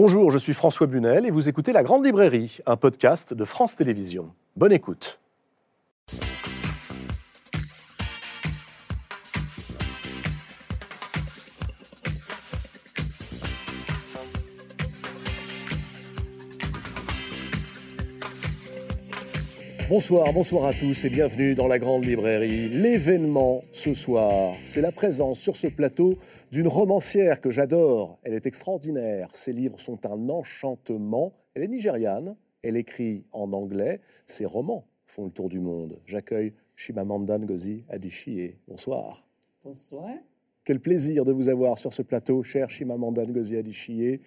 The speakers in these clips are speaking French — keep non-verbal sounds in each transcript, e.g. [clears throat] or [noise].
Bonjour, je suis François Bunel et vous écoutez La Grande Librairie, un podcast de France Télévisions. Bonne écoute. Bonsoir, bonsoir à tous et bienvenue dans la Grande Librairie. L'événement ce soir, c'est la présence sur ce plateau d'une romancière que j'adore. Elle est extraordinaire. Ses livres sont un enchantement. Elle est nigériane. Elle écrit en anglais. Ses romans font le tour du monde. J'accueille Shimamanda Ngozi Adichie. Bonsoir. Bonsoir. Quel plaisir de vous avoir sur ce plateau, cher Shimamanda Ngozi Adichie.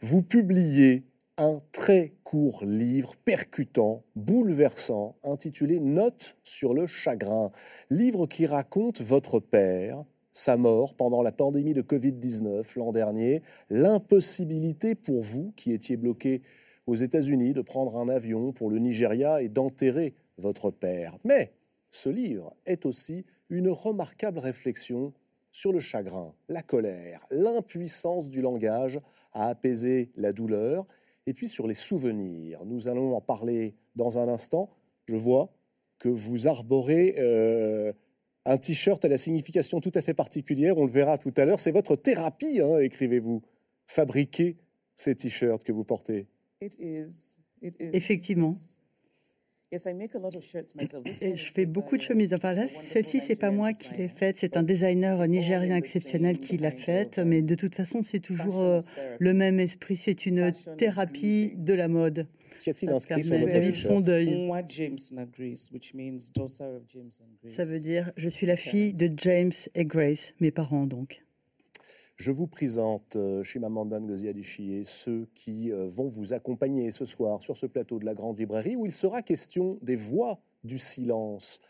Vous publiez un très court livre percutant, bouleversant, intitulé Notes sur le chagrin. Livre qui raconte votre père, sa mort pendant la pandémie de Covid-19 l'an dernier, l'impossibilité pour vous, qui étiez bloqué aux États-Unis, de prendre un avion pour le Nigeria et d'enterrer votre père. Mais ce livre est aussi une remarquable réflexion sur le chagrin, la colère, l'impuissance du langage à apaiser la douleur et puis sur les souvenirs. Nous allons en parler dans un instant. Je vois que vous arborez euh, un t-shirt à la signification tout à fait particulière. On le verra tout à l'heure. C'est votre thérapie, hein, écrivez-vous. Fabriquer ces t-shirts que vous portez. Effectivement. Je fais beaucoup de chemises. Enfin là, celle-ci, c'est pas moi qui l'ai faite, c'est un designer nigérien exceptionnel qui l'a faite. Mais de toute façon, c'est toujours euh, le même esprit. C'est une thérapie de la mode. Ça veut dire je suis la fille de James et Grace, mes parents donc. Je vous présente euh, Shimamanda Ngozi Adichie, ceux qui euh, vont vous accompagner ce soir sur ce plateau de la Grande Librairie où il sera question des voix du silence.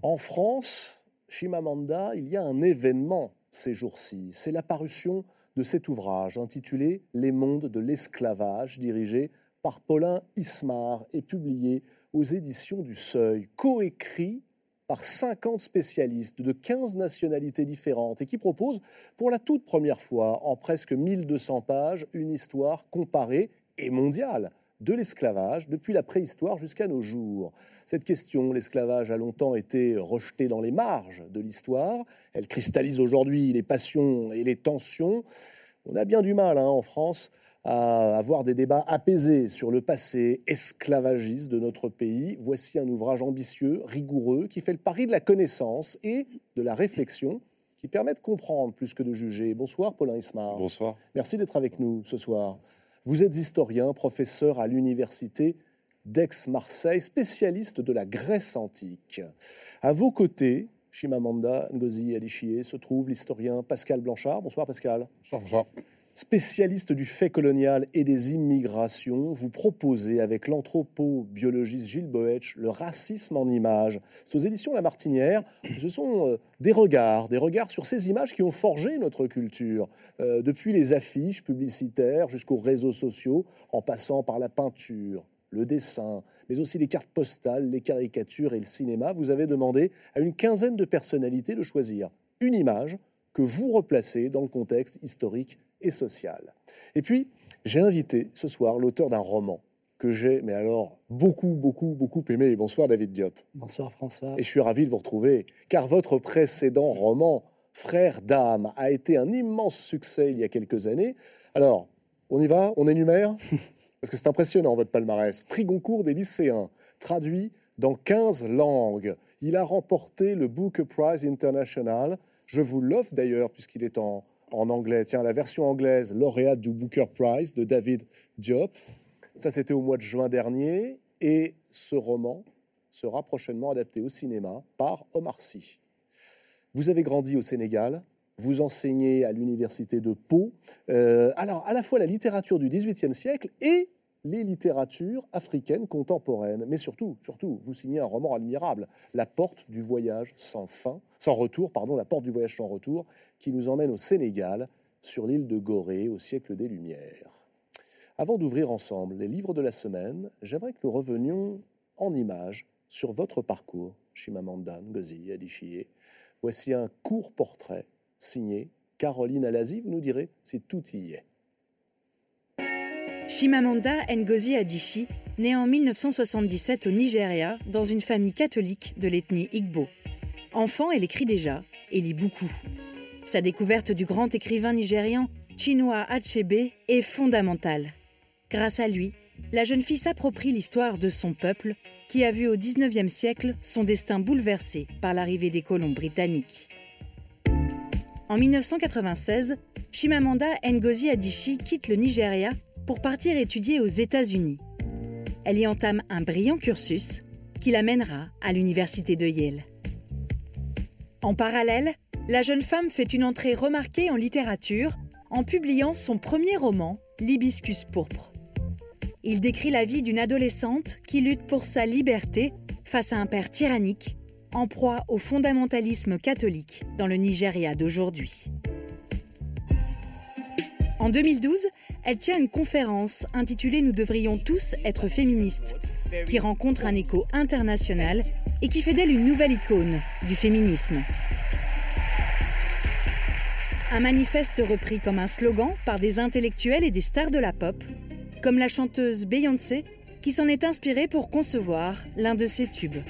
En France, Shimamanda, il y a un événement ces jours-ci. C'est l'apparition de cet ouvrage intitulé Les mondes de l'esclavage, dirigé par Paulin Ismar et publié aux éditions du Seuil, coécrit par 50 spécialistes de 15 nationalités différentes et qui propose pour la toute première fois en presque 1200 pages une histoire comparée et mondiale de l'esclavage depuis la préhistoire jusqu'à nos jours. Cette question, l'esclavage a longtemps été rejetée dans les marges de l'histoire. Elle cristallise aujourd'hui les passions et les tensions. On a bien du mal hein, en France à avoir des débats apaisés sur le passé esclavagiste de notre pays. Voici un ouvrage ambitieux, rigoureux, qui fait le pari de la connaissance et de la réflexion, qui permet de comprendre plus que de juger. Bonsoir, Paulin Ismar. Bonsoir. Merci d'être avec nous ce soir. Vous êtes historien, professeur à l'université d'Aix-Marseille, spécialiste de la Grèce antique. À vos côtés, Shimamanda Ngozi Adichie, se trouve l'historien Pascal Blanchard. Bonsoir Pascal. Bonsoir, bonsoir spécialiste du fait colonial et des immigrations, vous proposez avec l'anthropobiologiste Gilles Boetsch le racisme en images. C'est aux éditions La Martinière. Ce sont euh, des regards, des regards sur ces images qui ont forgé notre culture, euh, depuis les affiches publicitaires jusqu'aux réseaux sociaux, en passant par la peinture, le dessin, mais aussi les cartes postales, les caricatures et le cinéma. Vous avez demandé à une quinzaine de personnalités de choisir une image que vous replacez dans le contexte historique et sociale. Et puis, j'ai invité ce soir l'auteur d'un roman que j'ai, mais alors, beaucoup, beaucoup, beaucoup aimé. Bonsoir David Diop. Bonsoir François. Et je suis ravi de vous retrouver, car votre précédent roman, Frère d'âme, a été un immense succès il y a quelques années. Alors, on y va? On énumère [laughs] Parce que c'est impressionnant, votre palmarès. Prix Goncourt des lycéens, traduit dans 15 langues. Il a remporté le Booker Prize International. Je vous l'offre d'ailleurs, puisqu'il est en, en anglais. Tiens, la version anglaise, lauréate du Booker Prize de David Diop. Ça, c'était au mois de juin dernier. Et ce roman sera prochainement adapté au cinéma par Omar Sy. Vous avez grandi au Sénégal, vous enseignez à l'université de Pau. Euh, alors, à la fois la littérature du XVIIIe siècle et les littératures africaines contemporaines. Mais surtout, surtout, vous signez un roman admirable, La porte du voyage sans fin, sans retour, pardon, La porte du voyage sans retour, qui nous emmène au Sénégal, sur l'île de Gorée, au siècle des Lumières. Avant d'ouvrir ensemble les livres de la semaine, j'aimerais que nous revenions en images sur votre parcours, Chimamanda Ngozi Adichie. Voici un court portrait signé Caroline Alazi. Vous nous direz si tout y est. Shimamanda Ngozi Adichie naît en 1977 au Nigeria dans une famille catholique de l'ethnie Igbo. Enfant, elle écrit déjà et lit beaucoup. Sa découverte du grand écrivain nigérian Chinua Achebe est fondamentale. Grâce à lui, la jeune fille s'approprie l'histoire de son peuple qui a vu au XIXe siècle son destin bouleversé par l'arrivée des colons britanniques. En 1996, Shimamanda Ngozi Adichie quitte le Nigeria pour partir étudier aux États-Unis. Elle y entame un brillant cursus qui l'amènera à l'université de Yale. En parallèle, la jeune femme fait une entrée remarquée en littérature en publiant son premier roman, L'hibiscus pourpre. Il décrit la vie d'une adolescente qui lutte pour sa liberté face à un père tyrannique, en proie au fondamentalisme catholique dans le Nigeria d'aujourd'hui. En 2012, elle tient une conférence intitulée Nous devrions tous être féministes, qui rencontre un écho international et qui fait d'elle une nouvelle icône du féminisme. Un manifeste repris comme un slogan par des intellectuels et des stars de la pop, comme la chanteuse Beyoncé, qui s'en est inspirée pour concevoir l'un de ses tubes.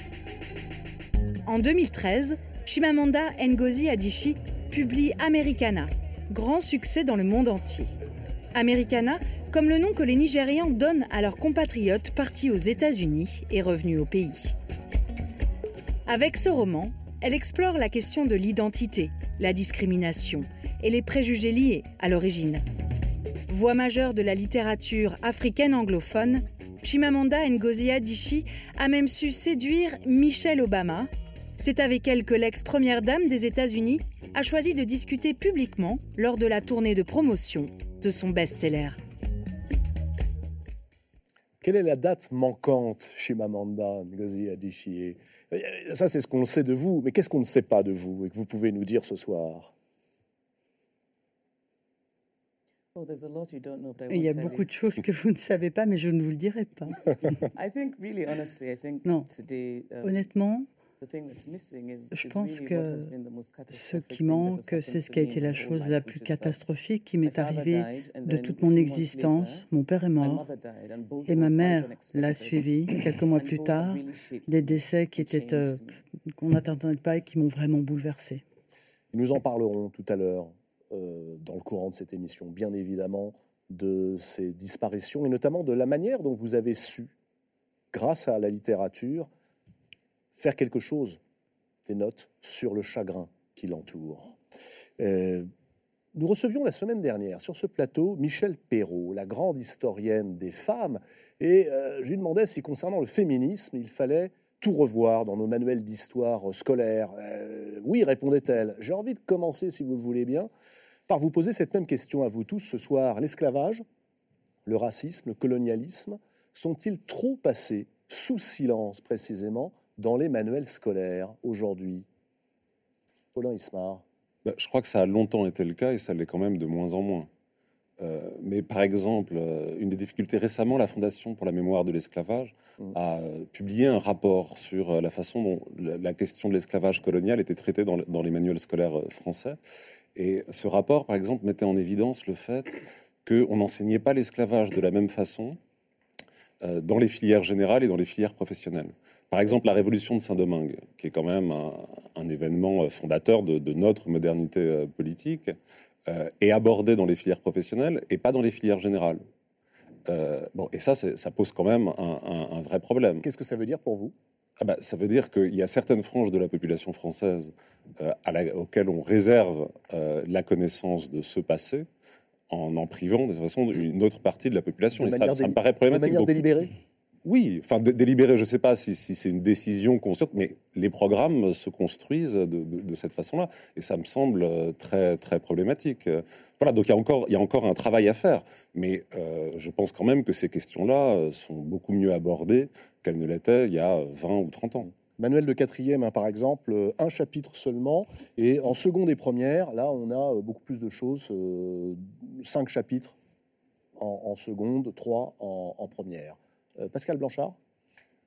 En 2013, Shimamanda Ngozi Adichie publie Americana, grand succès dans le monde entier. Americana, comme le nom que les Nigérians donnent à leurs compatriotes partis aux États-Unis et revenus au pays. Avec ce roman, elle explore la question de l'identité, la discrimination et les préjugés liés à l'origine. Voix majeure de la littérature africaine anglophone, Chimamanda Ngozi Adichie a même su séduire Michelle Obama. C'est avec elle que l'ex-première dame des États-Unis a choisi de discuter publiquement lors de la tournée de promotion de son best-seller. Quelle est la date manquante chez Mamanda Ngozi Adichie? Ça, c'est ce qu'on sait de vous, mais qu'est-ce qu'on ne sait pas de vous et que vous pouvez nous dire ce soir? Il y a beaucoup de choses que vous ne savez pas, mais je ne vous le dirai pas. [laughs] non. Um, Honnêtement, je pense que ce qui manque, c'est ce qui a été la chose la plus catastrophique qui m'est arrivée de toute mon existence. Mon père est mort et ma mère l'a suivi quelques mois plus tard. Des décès qui étaient euh, qu'on n'attendait pas et qui m'ont vraiment bouleversé. Nous en parlerons tout à l'heure euh, dans le courant de cette émission, bien évidemment, de ces disparitions et notamment de la manière dont vous avez su, grâce à la littérature, faire quelque chose, des notes sur le chagrin qui l'entoure. Euh, nous recevions la semaine dernière sur ce plateau Michel Perrault, la grande historienne des femmes, et euh, je lui demandais si concernant le féminisme, il fallait tout revoir dans nos manuels d'histoire scolaire. Euh, oui, répondait-elle. J'ai envie de commencer, si vous le voulez bien, par vous poser cette même question à vous tous ce soir. L'esclavage, le racisme, le colonialisme sont-ils trop passés sous silence précisément dans les manuels scolaires aujourd'hui Paulin Ismar. Bah, je crois que ça a longtemps été le cas et ça l'est quand même de moins en moins. Euh, mais par exemple, euh, une des difficultés récemment, la Fondation pour la mémoire de l'esclavage mm. a euh, publié un rapport sur la façon dont la, question de l'esclavage colonial était traitée dans, dans, les manuels scolaires français. Et ce rapport, par exemple, mettait en évidence le fait qu'on n'enseignait pas l'esclavage de la même façon dans les filières générales et dans les filières professionnelles. Par exemple, la révolution de Saint-Domingue, qui est quand même un, événement fondateur de, de notre modernité politique, euh, est abordé dans les filières professionnelles et pas dans les filières générales. Euh, bon, et ça, ça pose quand même un, vrai problème. Qu'est-ce que ça veut dire pour vous? Ah bah, Ça veut dire qu'il y a certaines franges de la population française euh, auxquelles on réserve la connaissance de ce passé en en privant de toute façon une autre partie de la population. et ça, ça, me paraît problématique. De manière délibérée? Oui, enfin délibéré, je ne sais pas si, c'est une décision consciente, mais les programmes se construisent de, cette façon-là, et ça me semble euh, très très problématique. Voilà, donc il y a encore un travail à faire, mais euh, je pense quand même que ces questions-là euh, sont beaucoup mieux abordées qu'elles ne l'étaient il y a 20 ou 30 ans. Manuel de quatrième, hein, par exemple, un chapitre seulement, et en seconde et première, là, on a beaucoup plus de choses, cinq chapitres en, seconde, trois en première. Euh, Pascal Blanchard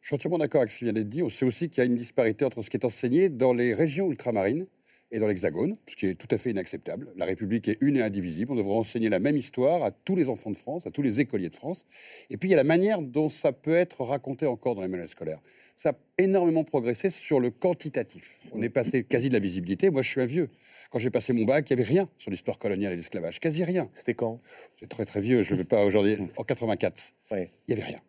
Je suis entièrement d'accord avec ce qui vient d'être dit. On sait aussi qu'il y a une disparité entre ce qui est enseigné dans les régions ultramarines et dans l'Hexagone, ce qui est tout à fait inacceptable. La République est une et indivisible. On devrait enseigner la même histoire à tous les enfants de France, à tous les écoliers de France. Et puis il y a la manière dont ça peut être raconté encore dans les manuels scolaires. Ça a énormément progressé sur le quantitatif. On est passé quasi de la visibilité. Moi, je suis un vieux. Quand j'ai passé mon bac, il n'y avait rien sur l'histoire coloniale et l'esclavage. Quasi rien. C'était quand? C'est très très vieux. Je ne vais pas aujourd'hui. En 84. Il n'y avait rien.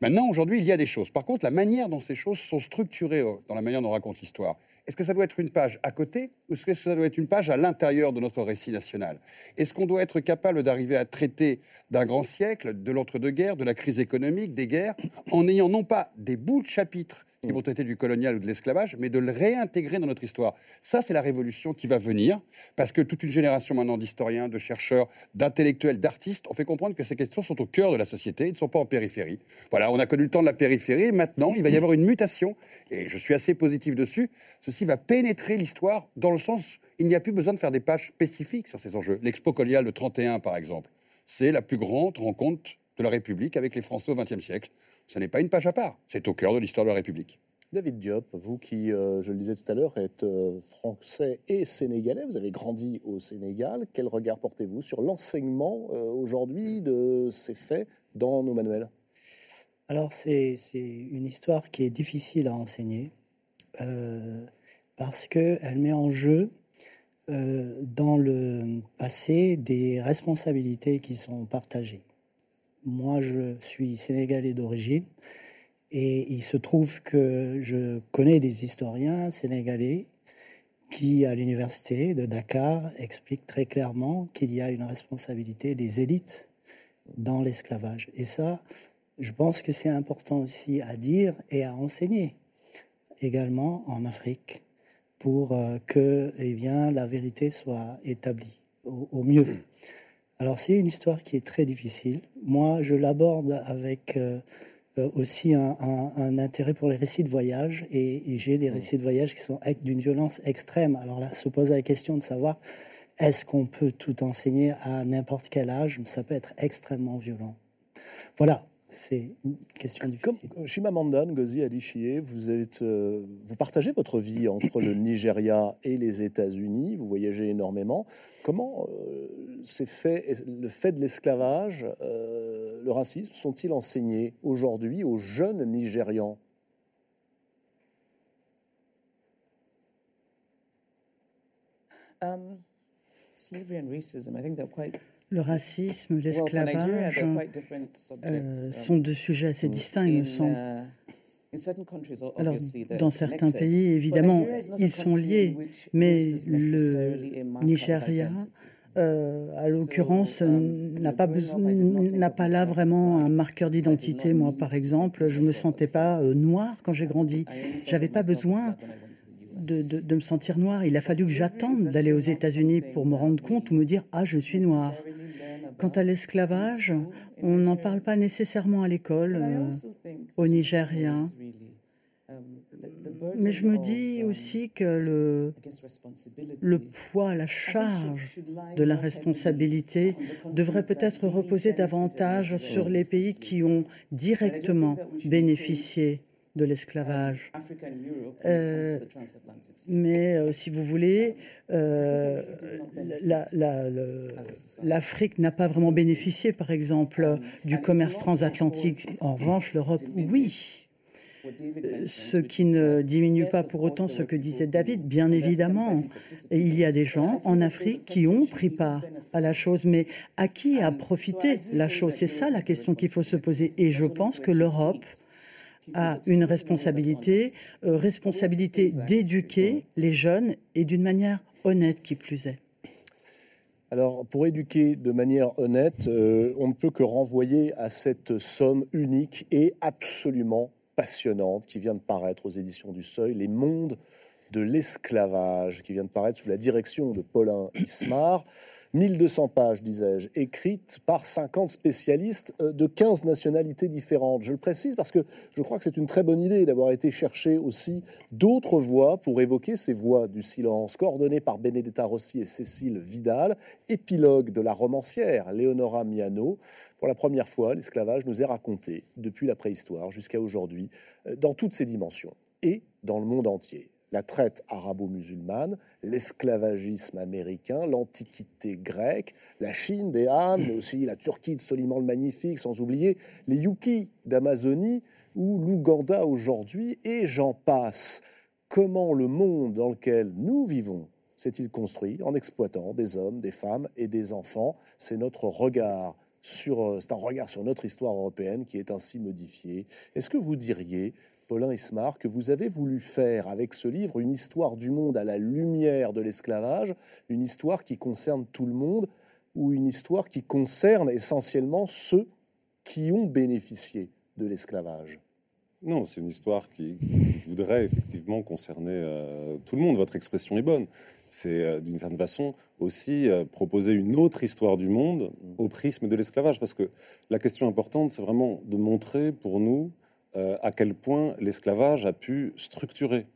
Maintenant, aujourd'hui, il y a des choses. Par contre, la manière dont ces choses sont structurées euh, dans la manière dont on raconte l'histoire, est-ce que ça doit être une page à côté ou est-ce que ça doit être une page à l'intérieur de notre récit national? Est-ce qu'on doit être capable d'arriver à traiter d'un grand siècle, de l'entre-deux-guerres, de la crise économique, des guerres, en ayant non pas des bouts de chapitres qui vont traiter du colonial ou de l'esclavage, mais de le réintégrer dans notre histoire. Ça, c'est la révolution qui va venir, parce que toute une génération maintenant d'historiens, de chercheurs, d'intellectuels, d'artistes ont fait comprendre que ces questions sont au cœur de la société, ils ne sont pas en périphérie. Voilà, on a connu le temps de la périphérie, maintenant, il va y avoir une mutation, et je suis assez positif dessus. Ceci va pénétrer l'histoire dans le sens, il n'y a plus besoin de faire des pages spécifiques sur ces enjeux. L'expo coloniale de 31, par exemple, c'est la plus grande rencontre de la République avec les Français au XXe siècle. Ce n'est pas une page à part, c'est au cœur de l'histoire de la République. David Diop, vous qui, euh, je le disais tout à l'heure, êtes euh, français et sénégalais, vous avez grandi au Sénégal. Quel regard portez-vous sur l'enseignement euh, aujourd'hui de ces faits dans nos manuels? Alors c'est une histoire qui est difficile à enseigner parce qu'elle met en jeu dans le passé des responsabilités qui sont partagées. Moi, je suis sénégalais d'origine et il se trouve que je connais des historiens sénégalais qui, à l'université de Dakar, expliquent très clairement qu'il y a une responsabilité des élites dans l'esclavage. Et ça, je pense que c'est important aussi à dire et à enseigner également en Afrique pour euh, que eh bien, la vérité soit établie au mieux. Alors c'est une histoire qui est très difficile. Moi, je l'aborde avec euh, euh, aussi un, intérêt pour les récits de voyage et, j'ai des récits de voyage qui sont d'une violence extrême. Alors là, se pose la question de savoir est-ce qu'on peut tout enseigner à n'importe quel âge? Ça peut être extrêmement violent. Voilà, c'est une question difficile. Comme Chimamanda Ngozi Adichie, vous, êtes, euh, vous partagez votre vie entre le Nigeria et les États-Unis, vous voyagez énormément. Comment euh, fait, le fait de l'esclavage, euh, le racisme, sont-ils enseignés aujourd'hui aux jeunes Nigérians? Um, slavery and racism, I think they're quite le racisme, l'esclavage euh, um, sont deux sujets assez distincts, il me semble. Uh, Alors, dans certains pays, évidemment, ils sont liés, mais le Nigeria, euh, à l'occurrence, n'a pas, n'a pas là vraiment un marqueur d'identité. Moi, par exemple, je ne me sentais pas euh, noir quand j'ai grandi. J'avais pas besoin de, de, de, me sentir noir. Il a fallu que j'attende d'aller aux États-Unis pour me rendre compte ou me dire Ah, je suis noir. Quant à l'esclavage, on n'en parle pas nécessairement à l'école, euh, au Nigeria. Mais je me dis aussi que le, le poids, la charge de la responsabilité devrait peut-être reposer davantage sur les pays qui ont directement bénéficié de l'esclavage. Euh, mais euh, si vous voulez, euh, l'Afrique n'a pas vraiment bénéficié, par exemple, du commerce transatlantique. [coughs] En revanche, l'Europe, oui. Ce qui ne diminue pas pour autant ce que disait David, bien évidemment. Et il y a des gens en Afrique qui ont pris part à la chose, mais à qui a profité la chose? C'est ça la question qu'il faut se poser. Et je pense que l'Europe a une responsabilité, euh, responsabilité d'éduquer les jeunes et d'une manière honnête qui plus est. Alors, pour éduquer de manière honnête, euh, on ne peut que renvoyer à cette somme unique et absolument passionnante qui vient de paraître aux éditions du Seuil, Les mondes de l'esclavage, qui vient de paraître sous la direction de Paulin Ismar. 1200 pages, disais-je, écrites par 50 spécialistes euh, de 15 nationalités différentes. Je le précise parce que je crois que c'est une très bonne idée d'avoir été chercher aussi d'autres voix pour évoquer ces voix du silence, coordonnées par Benedetta Rossi et Cécile Vidal, épilogue de la romancière Leonora Miano. Pour la première fois, l'esclavage nous est raconté depuis la préhistoire jusqu'à aujourd'hui, euh, dans toutes ses dimensions et dans le monde entier. La traite arabo-musulmane, l'esclavagisme américain, l'antiquité grecque, la Chine des Han, mais aussi la Turquie de Soliman le Magnifique, sans oublier les Yuki d'Amazonie ou l'Ouganda aujourd'hui, et j'en passe. Comment le monde dans lequel nous vivons s'est-il construit en exploitant des hommes, des femmes et des enfants? C'est notre regard sur, c'est un regard sur notre histoire européenne qui est ainsi modifié. Est-ce que vous diriez Paulin Ismar, que vous avez voulu faire avec ce livre une histoire du monde à la lumière de l'esclavage, une histoire qui concerne tout le monde, ou une histoire qui concerne essentiellement ceux qui ont bénéficié de l'esclavage? Non, c'est une histoire qui, voudrait effectivement concerner euh, tout le monde. Votre expression est bonne. C'est euh, d'une certaine façon aussi euh, proposer une autre histoire du monde au prisme de l'esclavage, parce que la question importante, c'est vraiment de montrer pour nous à quel point l'esclavage a pu structurer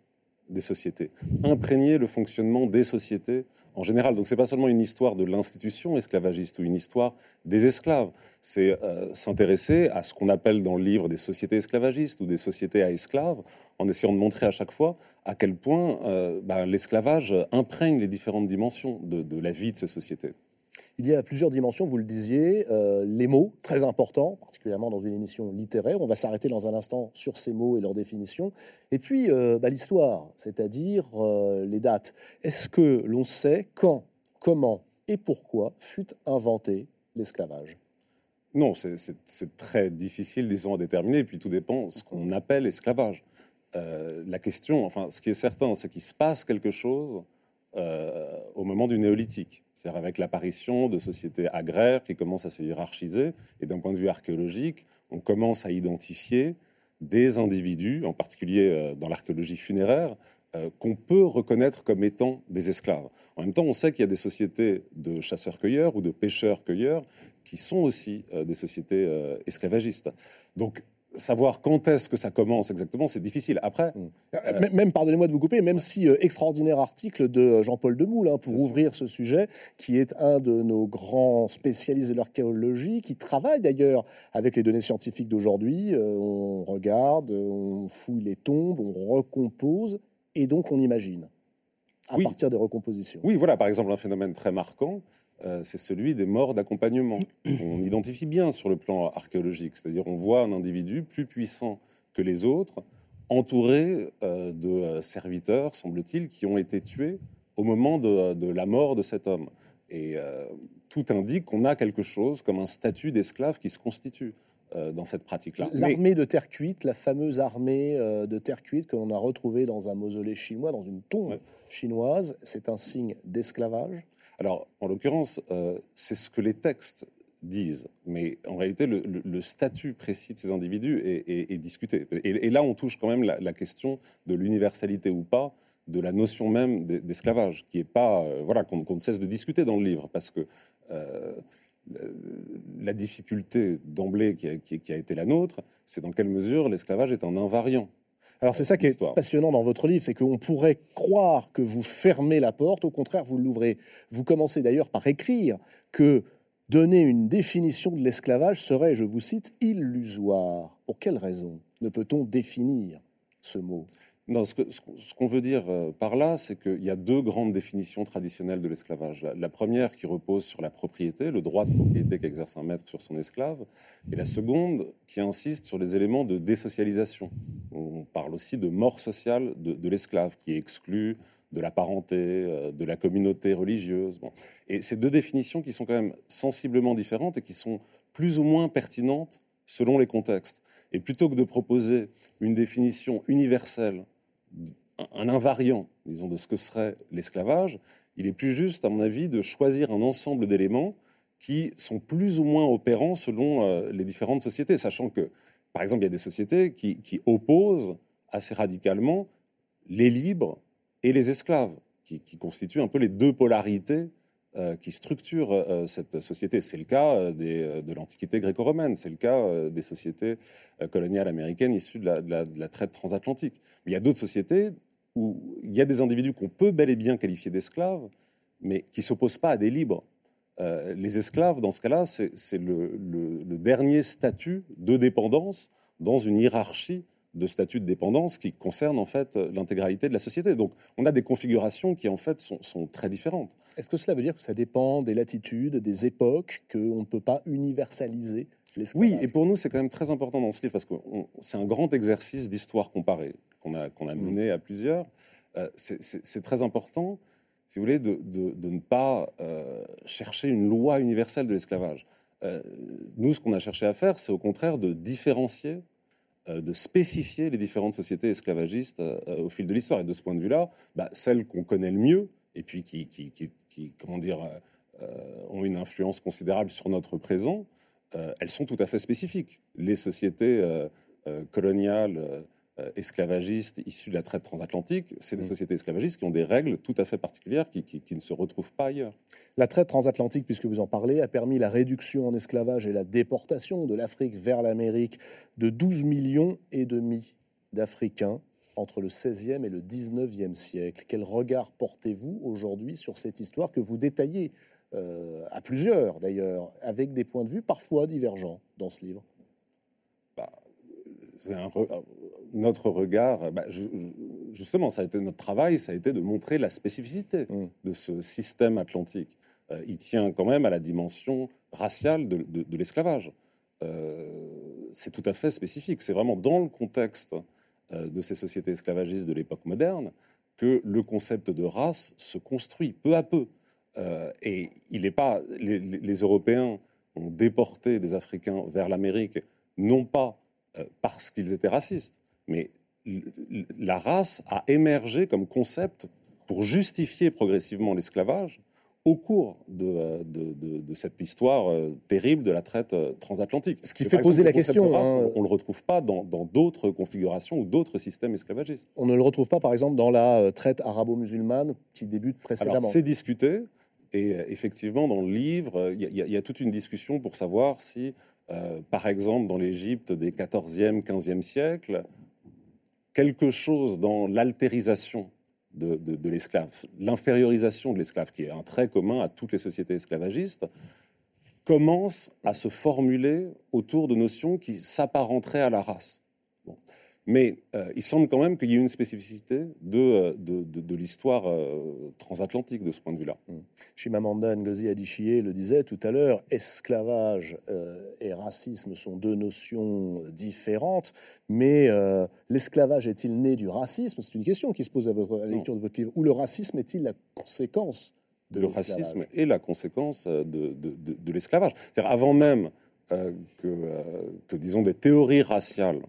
des sociétés, imprégner le fonctionnement des sociétés en général. Donc c'est pas seulement une histoire de l'institution esclavagiste ou une histoire des esclaves, c'est euh, s'intéresser à ce qu'on appelle dans le livre des sociétés esclavagistes ou des sociétés à esclaves, en essayant de montrer à chaque fois à quel point euh, bah, l'esclavage imprègne les différentes dimensions de la vie de ces sociétés. Il y a plusieurs dimensions, vous le disiez, euh, les mots, très importants, particulièrement dans une émission littéraire. On va s'arrêter dans un instant sur ces mots et leur définition. Et puis euh, bah, l'histoire, c'est-à-dire euh, les dates. Est-ce que l'on sait quand, comment et pourquoi fut inventé l'esclavage? Non, c'est très difficile, disons, à déterminer. Et puis tout dépend ce qu'on appelle esclavage. la question, enfin, ce qui est certain, c'est qu'il se passe quelque chose au moment du néolithique c'est-à-dire avec l'apparition de sociétés agraires qui commencent à se hiérarchiser. Et d'un point de vue archéologique, on commence à identifier des individus, en particulier euh, dans l'archéologie funéraire, euh, qu'on peut reconnaître comme étant des esclaves. En même temps, on sait qu'il y a des sociétés de chasseurs-cueilleurs ou de pêcheurs-cueilleurs qui sont aussi euh, des sociétés esclavagistes. Donc, savoir quand est-ce que ça commence exactement, c'est difficile. Après, mm. euh, même, pardonnez-moi de vous couper, même si euh, extraordinaire article de Jean-Paul Demoule hein, pour ouvrir ce sujet, qui est un de nos grands spécialistes de l'archéologie, qui travaille d'ailleurs avec les données scientifiques d'aujourd'hui. Euh, on regarde, on fouille les tombes, on recompose, et donc on imagine à partir des recompositions. Oui, voilà, par exemple, un phénomène très marquant, euh, c'est celui des morts d'accompagnement. [clears throat] On identifie bien sur le plan archéologique, c'est-à-dire on voit un individu plus puissant que les autres, entouré euh, de euh, serviteurs, semble-t-il, qui ont été tués au moment de, la mort de cet homme. Et tout indique qu'on a quelque chose comme un statut d'esclave qui se constitue dans cette pratique-là. L'armée de terre cuite, la fameuse armée de terre cuite que l'on a retrouvée dans un mausolée chinois, dans une tombe chinoise, c'est un signe d'esclavage alors, en l'occurrence, euh, c'est ce que les textes disent, mais en réalité, le, statut précis de ces individus est, discuté. Et, là, on touche quand même la, question de l'universalité ou pas de la notion même d'esclavage, qui est pas, euh, voilà, qu'on ne cesse de discuter dans le livre, parce que euh, la difficulté d'emblée qui, a été la nôtre, c'est dans quelle mesure l'esclavage est un invariant alors c'est ça qui est passionnant dans votre livre, c'est qu'on pourrait croire que vous fermez la porte, au contraire vous l'ouvrez. Vous commencez d'ailleurs par écrire que donner une définition de l'esclavage serait, je vous cite, illusoire. Pour quelle raison ne peut-on définir ce mot? Non, ce qu'on veut dire euh, par là, c'est qu'il y a deux grandes définitions traditionnelles de l'esclavage. La, première qui repose sur la propriété, le droit de propriété qu'exerce un maître sur son esclave, et la seconde qui insiste sur les éléments de désocialisation. On parle aussi de mort sociale de, l'esclave, qui est exclu de la parenté, euh, de la communauté religieuse. Et ces deux définitions qui sont quand même sensiblement différentes et qui sont plus ou moins pertinentes selon les contextes. Et plutôt que de proposer une définition universelle un invariant, disons, de ce que serait l'esclavage, il est plus juste, à mon avis, de choisir un ensemble d'éléments qui sont plus ou moins opérants selon euh, les différentes sociétés, sachant que, par exemple, il y a des sociétés qui, opposent assez radicalement les libres et les esclaves, qui, constituent un peu les deux polarités euh, qui structurent euh, cette société. C'est le cas de l'Antiquité gréco-romaine, c'est le cas des sociétés coloniales américaines issues de la, traite transatlantique. Mais il y a d'autres sociétés où il y a des individus qu'on peut bel et bien qualifier d'esclaves, mais qui s'opposent pas à des libres. Euh, les esclaves, dans ce cas-là, c'est le, dernier statut de dépendance dans une hiérarchie de statut de dépendance qui concerne en fait l'intégralité de la société. Donc on a des configurations qui en fait sont, très différentes. Est-ce que cela veut dire que ça dépend des latitudes, des époques, qu'on ne peut pas universaliser oui, et pour nous, c'est quand même très important dans ce livre parce que c'est un grand exercice d'histoire comparée qu'on a, qu'on a mm. mené à plusieurs. Euh, c'est très important, si vous voulez, de, ne pas euh, chercher une loi universelle de l'esclavage. Euh, nous, ce qu'on a cherché à faire, c'est au contraire de différencier de spécifier les différentes sociétés esclavagistes euh, au fil de l'histoire. Et de ce point de vue-là, bah, celles qu'on connaît le mieux, et puis qui, comment dire, euh, ont une influence considérable sur notre présent, elles sont tout à fait spécifiques. Les sociétés coloniales euh, esclavagistes issus de la traite transatlantique, c'est des mm. sociétés esclavagistes qui ont des règles tout à fait particulières qui, ne se retrouvent pas ailleurs. La traite transatlantique, puisque vous en parlez, a permis la réduction en esclavage et la déportation de l'Afrique vers l'Amérique de 12 millions et demi d'Africains entre le 16e et le 19e siècle. Quel regard portez-vous aujourd'hui sur cette histoire que vous détaillez euh, à plusieurs d'ailleurs, avec des points de vue parfois divergents dans ce livre? Bah, un, notre regard, bah, justement, ça a été notre travail, ça a été de montrer la spécificité mm. de ce système atlantique. Euh, il tient quand même à la dimension raciale de, l'esclavage. Euh, c'est tout à fait spécifique. C'est vraiment dans le contexte euh, de ces sociétés esclavagistes de l'époque moderne que le concept de race se construit peu à peu. et il n'est pas. les Européens ont déporté des Africains vers l'Amérique, non pas parce qu'ils étaient racistes, mais la race a émergé comme concept pour justifier progressivement l'esclavage au cours de, euh, cette histoire euh, terrible de la traite euh, transatlantique. Ce qui fait poser la question. Hein. on ne le retrouve pas dans d'autres configurations ou d'autres systèmes esclavagistes. On ne le retrouve pas, par exemple, dans la traite arabo-musulmane qui débute précédemment. C'est discuté. Et effectivement, dans le livre, il y, a toute une discussion pour savoir si, par exemple, dans l'Égypte des 14e, 15e siècles, quelque chose dans l'altérisation de, l'esclave, l'infériorisation de l'esclave, qui est un trait commun à toutes les sociétés esclavagistes, commence à se formuler autour de notions qui s'apparenteraient à la race. Mais euh, il semble quand même qu'il y ait une spécificité de, euh, de, l'histoire euh, transatlantique de ce point de vue-là. Mmh. Shimamanda Ngozi Adichie le disait tout à l'heure, esclavage et racisme sont deux notions différentes, mais l'esclavage est-il né du racisme? C'est une question qui se pose à, la lecture de votre livre. Ou le racisme est-il la conséquence de Le racisme est la conséquence de, l'esclavage. C'est-à-dire avant même que, que, disons, des théories raciales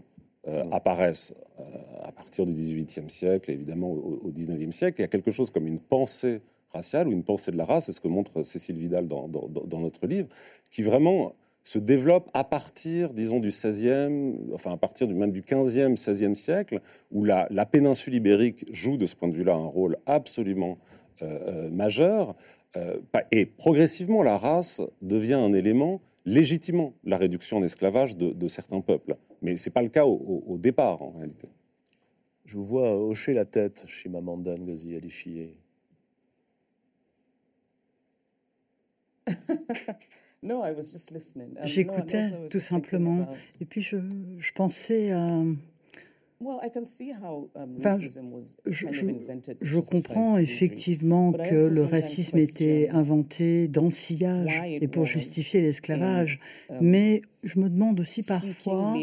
euh, apparaissent euh, à partir du XVIIIe siècle, évidemment au, XIXe siècle. Il y a quelque chose comme une pensée raciale ou une pensée de la race, c'est ce que montre Cécile Vidal dans, notre livre, qui vraiment se développe à partir, disons, du XVIe, enfin à partir du, même du XVe, XVIe siècle, où la, péninsule ibérique joue de ce point de vue-là un rôle absolument euh, majeur. et progressivement, la race devient un élément légitimant la réduction en esclavage de certains peuples. Mais ce n'est pas le cas au, départ, en réalité. Je vous vois hocher la tête, Shimamanda Ngozi Adichie. [laughs] J'écoutais tout simplement. Et puis je, je pensais à je, comprends effectivement que le racisme était inventé dans le sillage et pour justifier l'esclavage, um, mais je me demande aussi parfois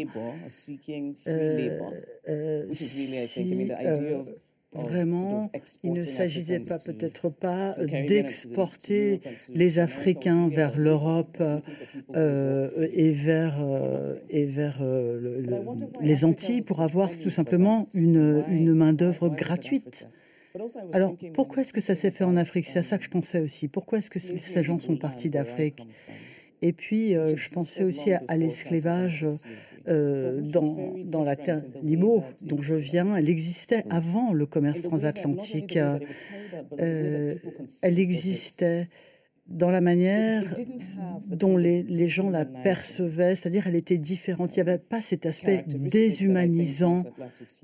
Vraiment, il ne s'agissait pas peut-être pas d'exporter les Africains vers l'Europe euh, et vers, euh, et vers euh, les Antilles pour avoir tout simplement une, une main-d'œuvre gratuite. Alors, pourquoi est-ce que ça s'est fait en Afrique? C'est à ça que je pensais aussi. Pourquoi est-ce que ces gens sont partis d'Afrique? Et puis, je pensais aussi à l'esclavage euh, dans, dans, la terre Limo, dont je viens, elle existait avant le commerce transatlantique. Euh, elle existait dans la manière dont les, les gens la percevaient, c'est-à-dire elle était différente. Il n'y avait pas cet aspect déshumanisant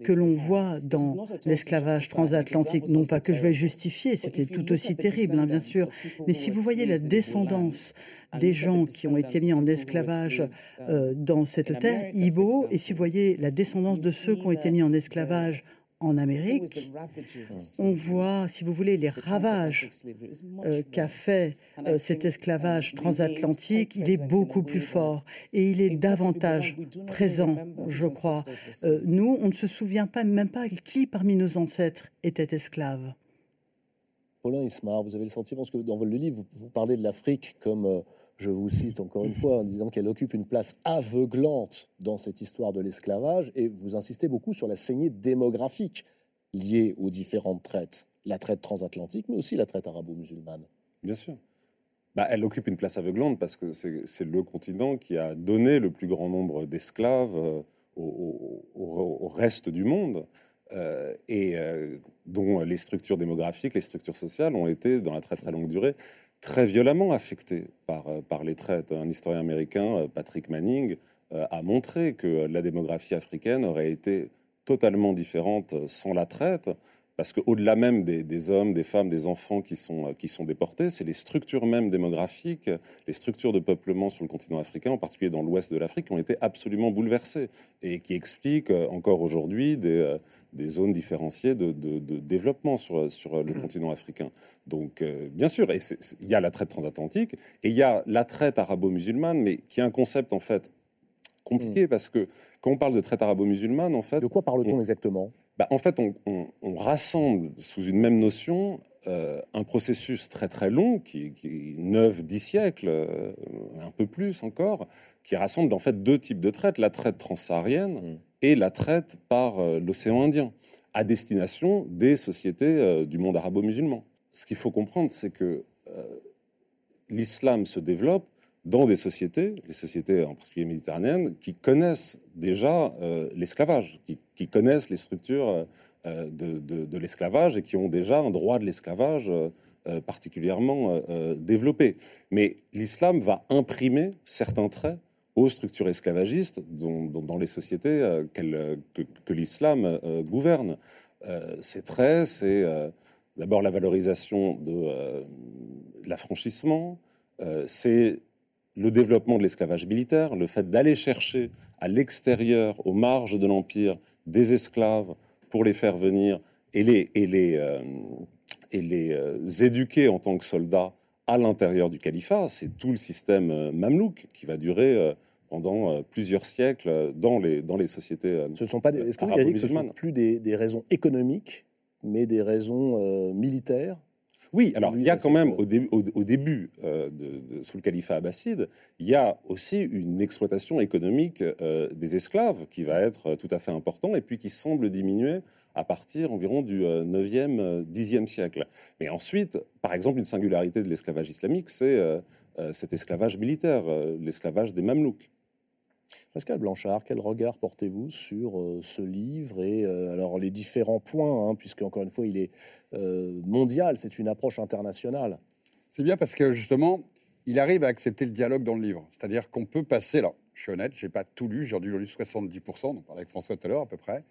que l'on voit dans l'esclavage transatlantique. Non pas que je vais justifier, c'était tout aussi terrible, hein, bien sûr, mais si vous voyez la descendance des gens qui ont été mis en esclavage euh, dans cette terre, Ibo, et si vous voyez la descendance de ceux qui ont été mis en esclavage en Amérique, on voit, si vous voulez, les ravages euh, qu'a fait euh, cet esclavage transatlantique. Il est beaucoup plus fort et il est davantage présent, je crois. Euh, nous, on ne se souvient pas même pas qui parmi nos ancêtres était esclave. Paulin Ismar, vous avez le sentiment, parce que dans votre livre, vous parlez de l'Afrique comme je vous cite encore une fois en disant qu'elle occupe une place aveuglante dans cette histoire de l'esclavage, et vous insistez beaucoup sur la saignée démographique liée aux différentes traites, la traite transatlantique, mais aussi la traite arabo-musulmane. Bien sûr. Bah, elle occupe une place aveuglante parce que c'est le continent qui a donné le plus grand nombre d'esclaves euh, au, reste du monde. Euh, et euh, dont les structures démographiques, les structures sociales ont été, dans la très très longue durée, très violemment affecté par, euh, par les traites. Un historien américain, euh, Patrick Manning, euh, a montré que la démographie africaine aurait été totalement différente sans la traite, parce qu'au-delà même des, hommes, des femmes, des enfants qui sont, qui sont déportés, c'est les structures même démographiques, les structures de peuplement sur le continent africain, en particulier dans l'ouest de l'Afrique, qui ont été absolument bouleversées et qui expliquent encore aujourd'hui des, des zones différenciées de, développement sur, sur le mmh. continent africain. Donc, euh, bien sûr, il y a la traite transatlantique et il y a la traite arabo-musulmane, mais qui est un concept en fait compliqué mmh. parce que quand on parle de traite arabo-musulmane, en fait. De quoi parle-t-on exactement? Bah, En fait, on, rassemble sous une même notion euh, un processus très très long, qui, qui 9-10 siècles, euh, un peu plus encore, qui rassemble en fait deux types de traite, la traite transsaharienne mmh et la traite par euh, l'océan Indien à destination des sociétés du monde arabo-musulman. Ce qu'il faut comprendre, c'est que l'islam se développe dans des sociétés, les sociétés en particulier méditerranéennes, qui connaissent déjà l'esclavage, qui, connaissent les structures de, de l'esclavage et qui ont déjà un droit de l'esclavage particulièrement développé. Mais l'islam va imprimer certains traits aux structures esclavagistes dans les sociétés euh, euh, que, l'islam euh, gouverne. ces traits, c'est d'abord la valorisation de l'affranchissement, c'est le développement de l'esclavage militaire, le fait d'aller chercher à l'extérieur, aux marges de l'Empire, des esclaves pour les faire venir et les, et les, et les éduquer en tant que soldats à l'intérieur du califat. C'est tout le système mamelouk qui va durer pendant euh, plusieurs siècles euh, dans les, dans les sociétés. Euh, ce ne sont pas est-ce que vous que ce sont plus des, des, raisons économiques, mais des raisons militaires? Oui, alors il y a quand même au, au, début de, sous le califat abbasside, il y a aussi une exploitation économique des esclaves qui va être tout à fait important et puis qui semble diminuer à partir environ du 9e, 10e siècle. Mais ensuite, par exemple, une singularité de l'esclavage islamique, c'est cet esclavage militaire, l'esclavage des mamelouks. Pascal Blanchard, quel regard portez-vous sur euh, ce livre et euh, alors les différents points, hein, puisque encore une fois il est euh, mondial, c'est une approche internationale. C'est bien parce que justement, il arrive à accepter le dialogue dans le livre, c'est-à-dire qu'on peut passer. Alors, je suis honnête, j'ai pas tout lu, j'ai dû lire 70%, on parlait avec François tout à l'heure à peu près.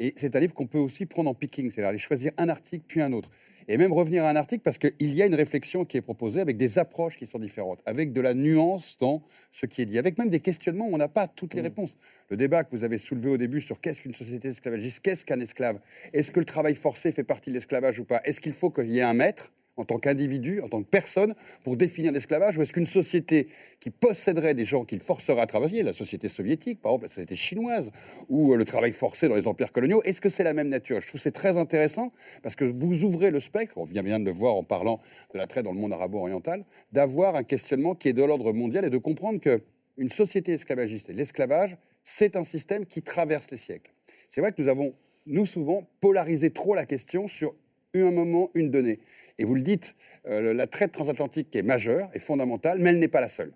Et c'est un livre qu'on peut aussi prendre en picking, c'est-à-dire aller choisir un article puis un autre et même revenir à un article parce qu'il y a une réflexion qui est proposée avec des approches qui sont différentes, avec de la nuance dans ce qui est dit, avec même des questionnements où on n'a pas toutes les mmh. réponses. Le débat que vous avez soulevé au début sur qu'est-ce qu'une société esclavagiste, qu'est-ce qu'un esclave, est-ce que le travail forcé fait partie de l'esclavage ou pas, est-ce qu'il faut qu'il y ait un maître? En tant qu'individu, en tant que personne, pour définir l'esclavage Ou est-ce qu'une société qui posséderait des gens qu'il forcerait à travailler, la société soviétique, par exemple, la société chinoise, ou euh, le travail forcé dans les empires coloniaux, est-ce que c'est la même nature? Je trouve c'est très intéressant parce que vous ouvrez le spectre, on vient bien de le voir en parlant de la traite dans le monde arabo-oriental, d'avoir un questionnement qui est de l'ordre mondial et de comprendre que une société esclavagiste et l'esclavage, c'est un système qui traverse les siècles. C'est vrai que nous avons, nous souvent, polarisé trop la question sur un moment, une donnée. Et vous le dites, euh, la traite transatlantique est majeure et fondamentale, mais elle n'est pas la seule.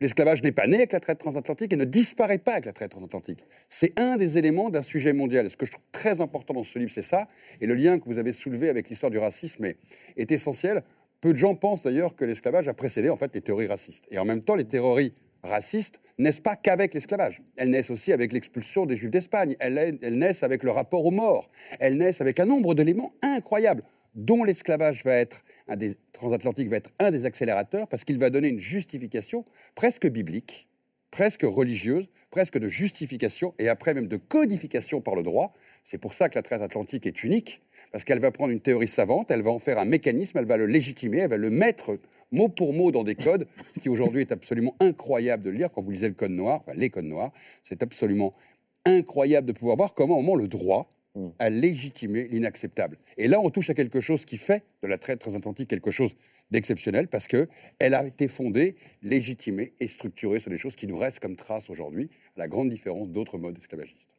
L'esclavage n'est pas né avec la traite transatlantique et ne disparaît pas avec la traite transatlantique. C'est un des éléments d'un sujet mondial. ce que je trouve très important dans ce livre, c'est ça. Et le lien que vous avez soulevé avec l'histoire du racisme est, essentiel Peu de gens pensent d'ailleurs que l'esclavage a précédé en fait les théories racistes. Et en même temps, les théories racistes naissent pas qu'avec l'esclavage. Elles naissent aussi avec l'expulsion des Juifs d'Espagne. Elles, naissent avec le rapport aux morts. Elles naissent avec un nombre d'éléments incroyables dont l'esclavage va être un va être un des accélérateurs parce qu'il va donner une justification presque biblique, presque religieuse, presque de justification et après même de codification par le droit. C'est pour ça que la traite atlantique est unique parce qu'elle va prendre une théorie savante, elle va en faire un mécanisme, elle va le légitimer, elle va le mettre mot pour mot dans des codes, ce qui aujourd'hui est absolument incroyable de lire quand vous lisez le code noir, enfin les codes noirs, c'est absolument incroyable de pouvoir voir comment au moment le droit mm. a légitimé l'inacceptable. Et là, on touche à quelque chose qui fait de la traite transatlantique quelque chose d'exceptionnel parce que elle a été fondée, légitimée et structurée sur des choses qui nous restent comme traces aujourd'hui, à la grande différence d'autres modes esclavagistes.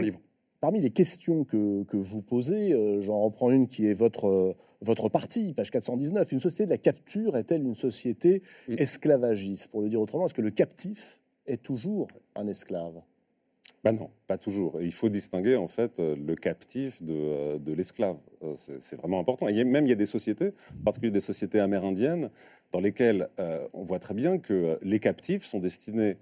Livre. Parmi les questions que, que vous posez, euh, j'en reprends une qui est votre, euh, votre parti, page 419. Une société de la capture est-elle une société esclavagiste? Pour le dire autrement, est-ce que le captif est toujours un esclave? Ben non, pas toujours. il faut distinguer en fait euh, le captif de, de l'esclave. C'est vraiment important. Et même il y a des sociétés, en particulier des sociétés amérindiennes, dans lesquelles on voit très bien que les captifs sont destinés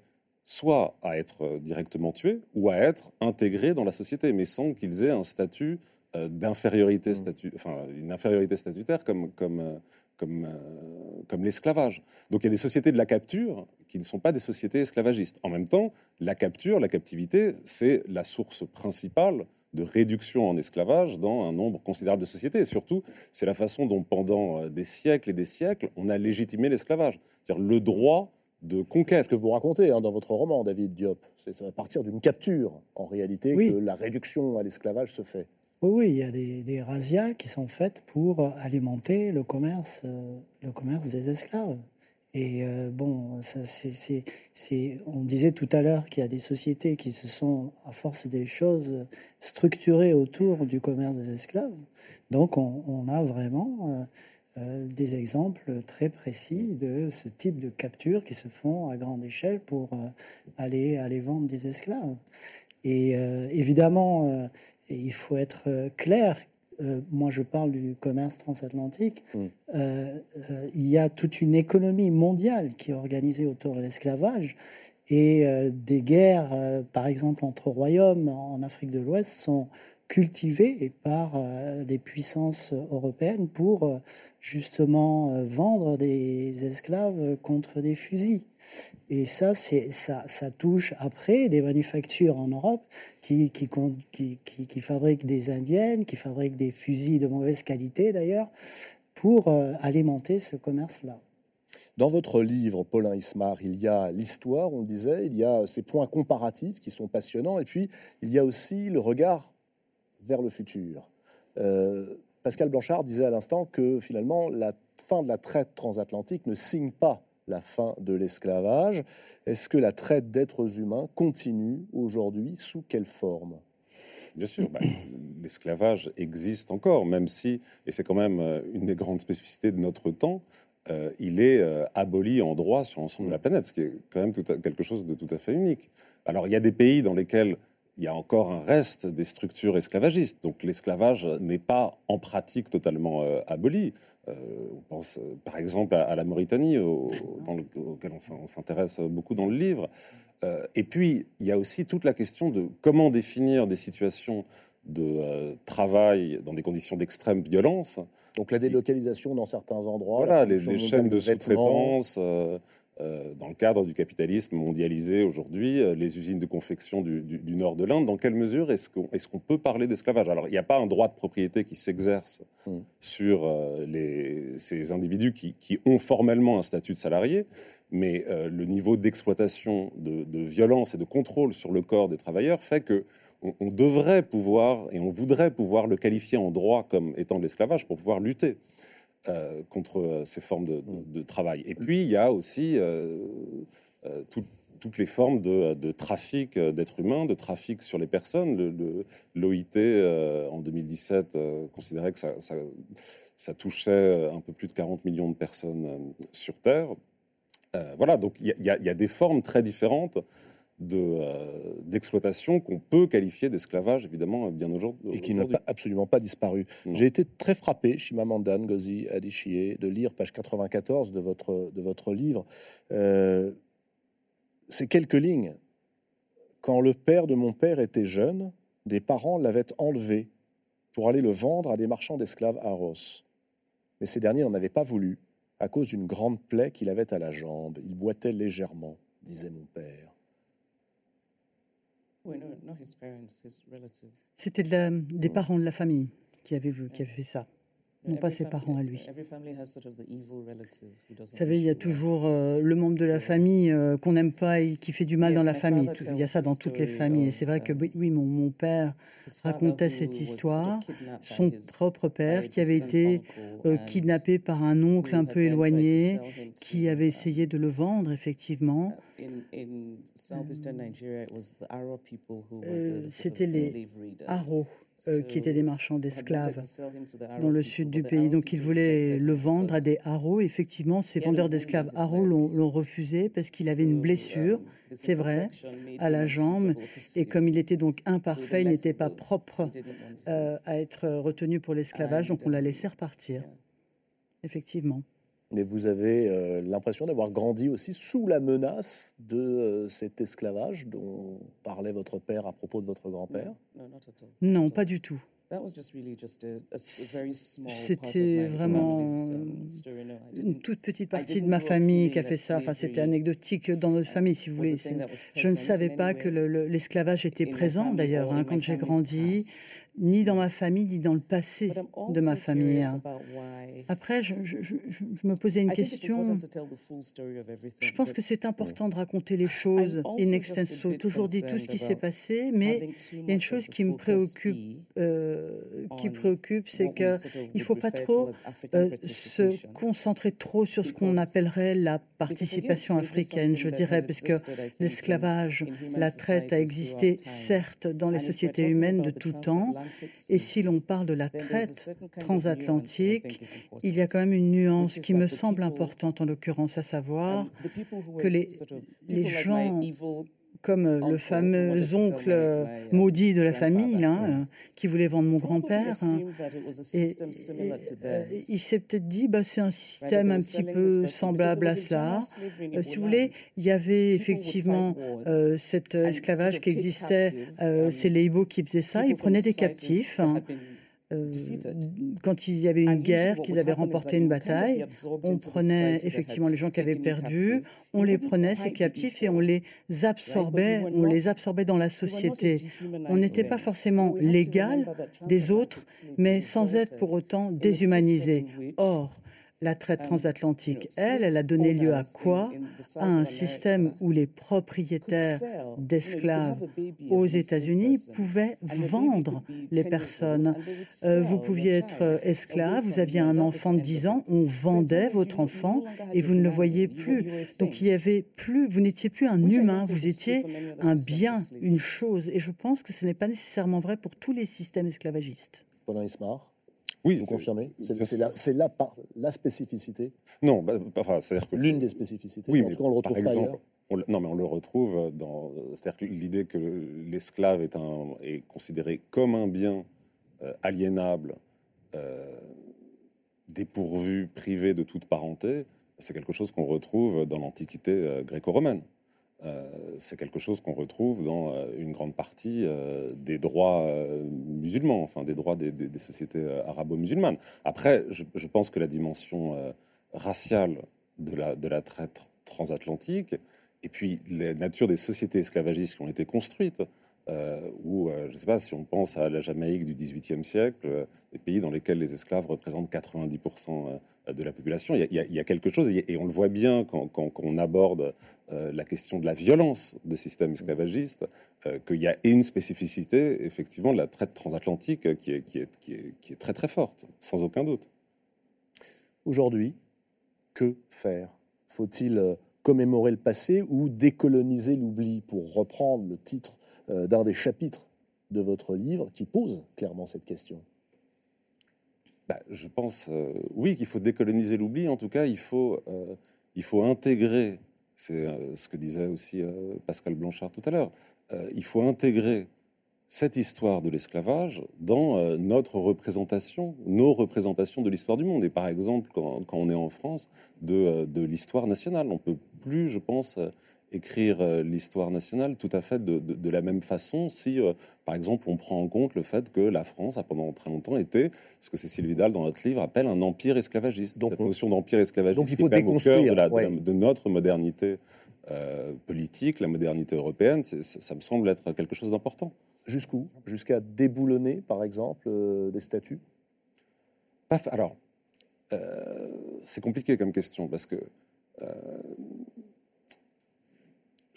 soit à être euh, directement tués ou à être intégrés dans la société, mais sans qu'ils aient un statut euh, d'infériorité, mmh. enfin une infériorité statutaire comme, comme, euh, comme, comme l'esclavage. Donc il y a des sociétés de la capture qui ne sont pas des sociétés esclavagistes. En même temps, la capture, la captivité, c'est la source principale de réduction en esclavage dans un nombre considérable de sociétés. Et surtout, c'est la façon dont pendant des siècles et des siècles, on a légitimé l'esclavage. C'est-à-dire le droit de conquête. Ce que vous racontez hein, dans votre roman, David Diop, c'est à partir d'une capture, en réalité, que la réduction à l'esclavage se fait. Oui, il y a des, des, razzias qui sont faites pour alimenter le commerce, euh, le commerce des esclaves. Et euh, bon, on disait tout à l'heure qu'il y a des sociétés qui se sont, à force des choses, structurées autour du commerce des esclaves. Donc on, a vraiment euh, euh, des exemples très précis de ce type de captures qui se font à grande échelle pour euh, aller, aller vendre des esclaves. Et euh, évidemment, il faut être clair. moi, je parle du commerce transatlantique. Mm. il y a toute une économie mondiale qui est organisée autour de l'esclavage. Et des guerres, par exemple, entre royaumes en Afrique de l'Ouest, sont cultivées par les puissances européennes pour justement euh, vendre des esclaves contre des fusils. Et ça, ça, touche après des manufactures en Europe qui, fabriquent des indiennes, qui fabriquent des fusils de mauvaise qualité d'ailleurs, pour euh, alimenter ce commerce-là. Dans votre livre, Paulin Ismar, il y a l'histoire, on le disait, il y a ces points comparatifs qui sont passionnants, et puis il y a aussi le regard vers le futur. Euh, Pascal Blanchard disait à l'instant que finalement la fin de la traite transatlantique ne signe pas la fin de l'esclavage. Est-ce que la traite d'êtres humains continue aujourd'hui Sous quelle forme? Bien sûr, bah, l'esclavage existe encore, même si, et c'est quand même euh, une des grandes spécificités de notre temps, euh, il est euh, aboli en droit sur l'ensemble de la planète, ce qui est quand même tout quelque chose de tout à fait unique. Alors il y a des pays dans lesquels il y a encore un reste des structures esclavagistes. Donc l'esclavage n'est pas en pratique totalement euh, aboli. Euh, on pense euh, par exemple à, la Mauritanie, au, dans auquel on, s'intéresse beaucoup dans le livre. et puis, il y a aussi toute la question de comment définir des situations de travail dans des conditions d'extrême violence. Donc la délocalisation dans certains endroits. Voilà, les, les chaînes de sous-traitance. Euh, dans le cadre du capitalisme mondialisé aujourd'hui, euh, les usines de confection du, nord de l'Inde, dans quelle mesure est-ce qu'on peut parler d'esclavage? Alors, il n'y a pas un droit de propriété qui s'exerce hmm. sur euh, ces individus qui, ont formellement un statut de salarié, mais le niveau d'exploitation, de, violence et de contrôle sur le corps des travailleurs fait que on, devrait pouvoir et on voudrait pouvoir le qualifier en droit comme étant de l'esclavage pour pouvoir lutter. Euh, contre euh, ces formes de, travail. Et puis, il y a aussi euh, toutes les formes de, trafic d'êtres humains, de trafic sur les personnes. L'OIT, en 2017, considérait que ça, touchait un peu plus de 40 millions de personnes sur Terre. voilà, donc il y, a des formes très différentes d'exploitation qu'on peut qualifier d'esclavage, évidemment, bien aujourd'hui. Et qui n'a absolument pas disparu. J'ai été très frappé, Shimamanda Ngozi Adichie, de lire page 94 de votre, de votre livre. ces quelques lignes. Quand le père de mon père était jeune, des parents l'avaient enlevé pour aller le vendre à des marchands d'esclaves à Ross. Mais ces derniers n'en avaient pas voulu à cause d'une grande plaie qu'il avait à la jambe. Il boitait légèrement, disait mon père. C'était des parents de la famille qui avaient, qui avaient fait ça non pas ses parents à lui. Vous savez, il y a toujours euh, le membre de la famille euh, qu'on n'aime pas et qui fait du mal dans la famille. Il y a ça dans toutes les familles. Et c'est vrai que oui, mon, mon, père racontait cette histoire. Son propre père qui avait été euh, kidnappé par un oncle un peu éloigné, qui avait essayé de le vendre, effectivement. C'était les Aro euh, qui étaient des marchands d'esclaves dans le sud du pays. Donc il voulait le vendre à des haros. Effectivement, ces vendeurs d'esclaves haros l'ont refusé parce qu'il avait une blessure, c'est vrai, à la jambe. Et comme il était donc imparfait, il n'était pas propre euh, à être retenu pour l'esclavage, donc on l'a laissé repartir. Effectivement. Mais vous avez euh, l'impression d'avoir grandi aussi sous la menace de cet esclavage dont parlait votre père à propos de votre grand-père? Non, pas du tout. C'était vraiment um, une toute petite partie de ma famille qui a fait ça. Enfin, c'était anecdotique dans notre famille, si vous voulez. Je ne savais pas que l'esclavage était présent, d'ailleurs, hein, quand j'ai grandi ni dans ma famille, ni dans le passé de ma famille. Hein. Après, je, me posais une question. Je pense que c'est important de raconter les choses in extenso, toujours dit tout ce qui s'est passé, mais il y a une chose qui me préoccupe, euh, qui préoccupe, c'est qu'il ne faut pas trop euh, se concentrer trop sur ce qu'on appellerait la participation africaine, je dirais, parce que l'esclavage, la traite a existé, certes, dans les sociétés humaines de tout temps, et si l'on parle de la traite transatlantique, il y a quand même une nuance qui me semble importante en l'occurrence, à savoir que les, les gens comme euh, le fameux oncle euh, maudit de la famille, euh, qui voulait vendre mon grand-père. Hein. Et, il s'est peut-être dit, bah, c'est un système un petit peu semblable à ça. si vous voulez, il y avait effectivement cet esclavage qui existait, c'est les Ibo qui faisaient ça, ils prenaient des captifs. Hein. Euh, quand il y avait une guerre, qu'ils avaient remporté une bataille, on prenait effectivement les gens qui avaient perdu, on les prenait, ces captifs, et on les absorbait, on les absorbait dans la société. On n'était pas forcément légal des autres, mais sans être pour autant déshumanisé. Or, la traite transatlantique, elle, elle a donné lieu à quoi? À un système où les propriétaires d'esclaves aux États-Unis pouvaient vendre les personnes. Euh, vous pouviez être esclave, vous aviez un enfant de 10 ans, on vendait votre enfant et vous ne le voyez plus. Donc il y avait plus, vous n'étiez plus un humain, vous étiez un bien, une chose. Et je pense que ce n'est pas nécessairement vrai pour tous les systèmes esclavagistes. Pendant Ismar oui, vous confirmez C'est la, la, la, spécificité Non, bah, enfin, c'est-à-dire que l'une des spécificités. Oui, mais on le retrouve par exemple, non, mais on le retrouve dans. C'est-à-dire que l'idée que l'esclave est, un, est considéré comme un bien euh, aliénable, euh, dépourvu, privé de toute parenté, c'est quelque chose qu'on retrouve dans l'Antiquité euh, gréco-romaine. Euh, c'est quelque chose qu'on retrouve dans euh, une grande partie euh, des droits musulmans, enfin des droits des, sociétés arabo-musulmanes. Après, je, pense que la dimension raciale de la, de la traite transatlantique, et puis la nature des sociétés esclavagistes qui ont été construites, ou je ne sais pas si on pense à la Jamaïque du XVIIIe siècle, des pays dans lesquels les esclaves représentent 90% de la population. Il y, a, quelque chose, et on le voit bien quand, on aborde euh, la question de la violence des systèmes esclavagistes, euh, qu'il y a une spécificité, effectivement, de la traite transatlantique qui est, très très forte, sans aucun doute. Aujourd'hui, que faire? Faut-il euh, commémorer le passé ou décoloniser l'oubli, pour reprendre le titre d'un des chapitres de votre livre qui pose clairement cette question bah, je pense, euh, oui, qu'il faut décoloniser l'oubli. En tout cas, il faut, euh, il faut intégrer C'est ce que disait aussi Pascal Blanchard tout à l'heure. il faut intégrer cette histoire de l'esclavage dans notre représentation, nos représentations de l'histoire du monde. Et par exemple, quand, on est en France, de, de l'histoire nationale. On peut plus, je pense, écrire euh, l'histoire nationale tout à fait de, la même façon si, euh, par exemple, on prend en compte le fait que la France a pendant très longtemps été ce que Cécile Vidal, dans notre livre, appelle un empire esclavagiste. Donc, Cette notion d'empire esclavagiste donc il faut déconstruire, de, notre modernité euh, politique, la modernité européenne, ça me semble être quelque chose d'important. Jusqu'où? Jusqu'à déboulonner, par exemple, des statuts Alors, c'est compliqué comme question parce que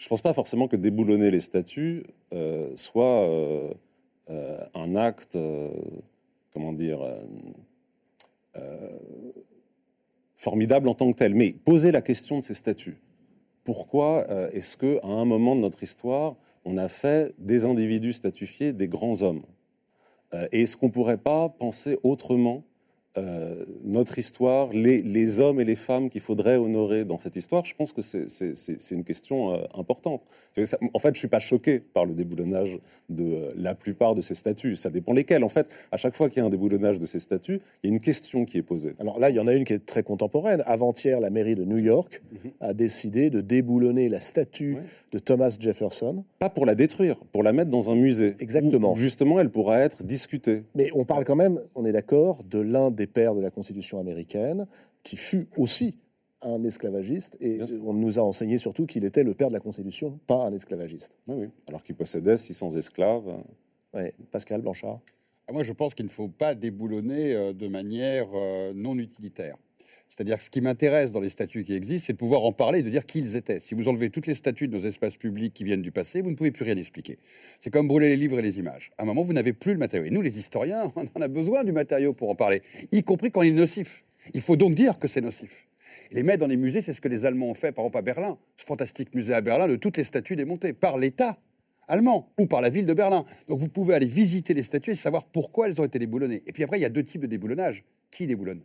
je ne pense pas forcément que déboulonner les statuts euh, soit euh, euh, un acte, comment dire, formidable en tant que tel. Mais poser la question de ces statuts. Pourquoi est-ce qu'à un moment de notre histoire, on a fait des individus statufiés des grands hommes? Et est-ce qu'on ne pourrait pas penser autrement euh, notre histoire, les, hommes et les femmes qu'il faudrait honorer dans cette histoire, je pense que c'est une question euh, importante. en fait, je suis pas choqué par le déboulonnage de euh, la plupart de ces statuts. Ça dépend lesquels. En fait, à chaque fois qu'il y a un déboulonnage de ces statuts, il y a une question qui est posée. Alors là, il y en a une qui est très contemporaine. Avant-hier, la mairie de New York mhm. a décidé de déboulonner la statue de Thomas Jefferson. Pas pour la détruire, pour la mettre dans un musée. Exactement. justement, elle pourra être discutée. Mais on parle quand même, on est d'accord, de l'un des pères de la Constitution américaine, qui fut aussi un esclavagiste, et on nous a enseigné surtout qu'il était le père de la Constitution, pas un esclavagiste. Oui, oui. Alors qu'il possédait 600 esclaves. Oui. Pascal Blanchard. Ah, moi, je pense qu'il ne faut pas déboulonner euh, de manière euh, non utilitaire. C'est-à-dire que ce qui m'intéresse dans les statuts qui existent, c'est de pouvoir en parler de dire qui ils étaient. Si vous enlevez toutes les statuts de nos espaces publics qui viennent du passé, vous ne pouvez plus rien expliquer. C'est comme brûler les livres et les images. À un moment, vous n'avez plus le matériau. Et nous, les historiens, [laughs] on en a besoin du matériau pour en parler, y compris quand il est nocif. Il faut donc dire que c'est nocif. les mettre dans les musées, c'est ce que les Allemands ont fait, par exemple à Berlin. Ce fantastique musée à Berlin de toutes les statues démontées par l'État allemand ou par la ville de Berlin. Donc vous pouvez aller visiter les statues et savoir pourquoi elles ont été déboulonnées. Et puis après, il y a deux types de déboulonnage. Qui déboulonne?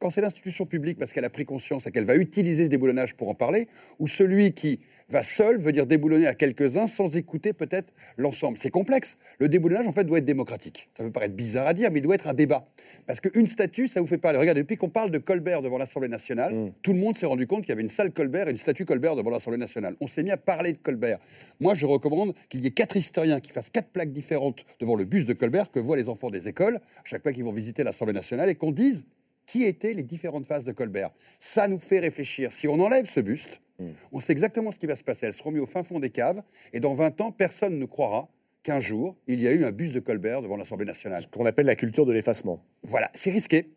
Quand c'est l'institution publique parce qu'elle a pris conscience et qu'elle va utiliser ce déboulonnage pour en parler, ou celui qui va seul veut dire déboulonner à quelques-uns sans écouter peut-être l'ensemble. C'est complexe. Le déboulonnage, en fait, doit être démocratique. Ça peut paraître bizarre à dire, mais il doit être un débat. Parce qu'une statue, ça vous fait parler. Regardez, depuis qu'on parle de Colbert devant l'Assemblée nationale, mm. tout le monde s'est rendu compte qu'il y avait une salle Colbert et une statue Colbert devant l'Assemblée nationale. On s'est mis à parler de Colbert. Moi, je recommande qu'il y ait quatre historiens qui fassent quatre plaques différentes devant le bus de Colbert que voient les enfants des écoles, à chaque fois qu'ils vont visiter l'Assemblée nationale, et qu'on dise qui étaient les différentes phases de Colbert. Ça nous fait réfléchir. Si on enlève ce buste, hmm. on sait exactement ce qui va se passer. Elles seront mises au fin fond des caves, et dans 20 ans, personne ne croira qu'un jour, il y a eu un buste de Colbert devant l'Assemblée nationale. Ce qu'on appelle la culture de l'effacement. Voilà, c'est risqué.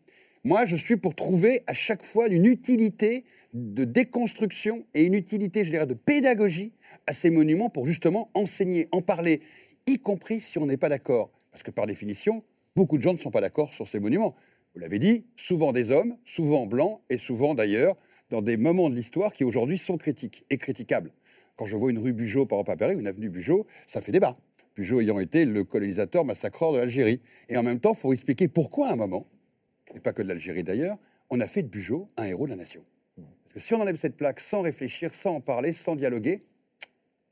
Moi, je suis pour trouver à chaque fois une utilité de déconstruction et une utilité, je dirais, de pédagogie à ces monuments pour justement enseigner, en parler, y compris si on n'est pas d'accord. Parce que par définition, beaucoup de gens ne sont pas d'accord sur ces monuments vous l'avez dit, souvent des hommes, souvent blancs, et souvent d'ailleurs dans des moments de l'histoire qui aujourd'hui sont critiques et critiquables. Quand je vois une rue Bugeaud, par exemple à Paris, une avenue Bugeaud, ça fait débat. Bugeaud ayant été le colonisateur massacreur de l'Algérie. Et en même temps, il faut expliquer pourquoi à un moment, et pas que de l'Algérie d'ailleurs, on a fait de Bugeaud un héros de la nation. Parce que si on enlève cette plaque sans réfléchir, sans en parler, sans dialoguer,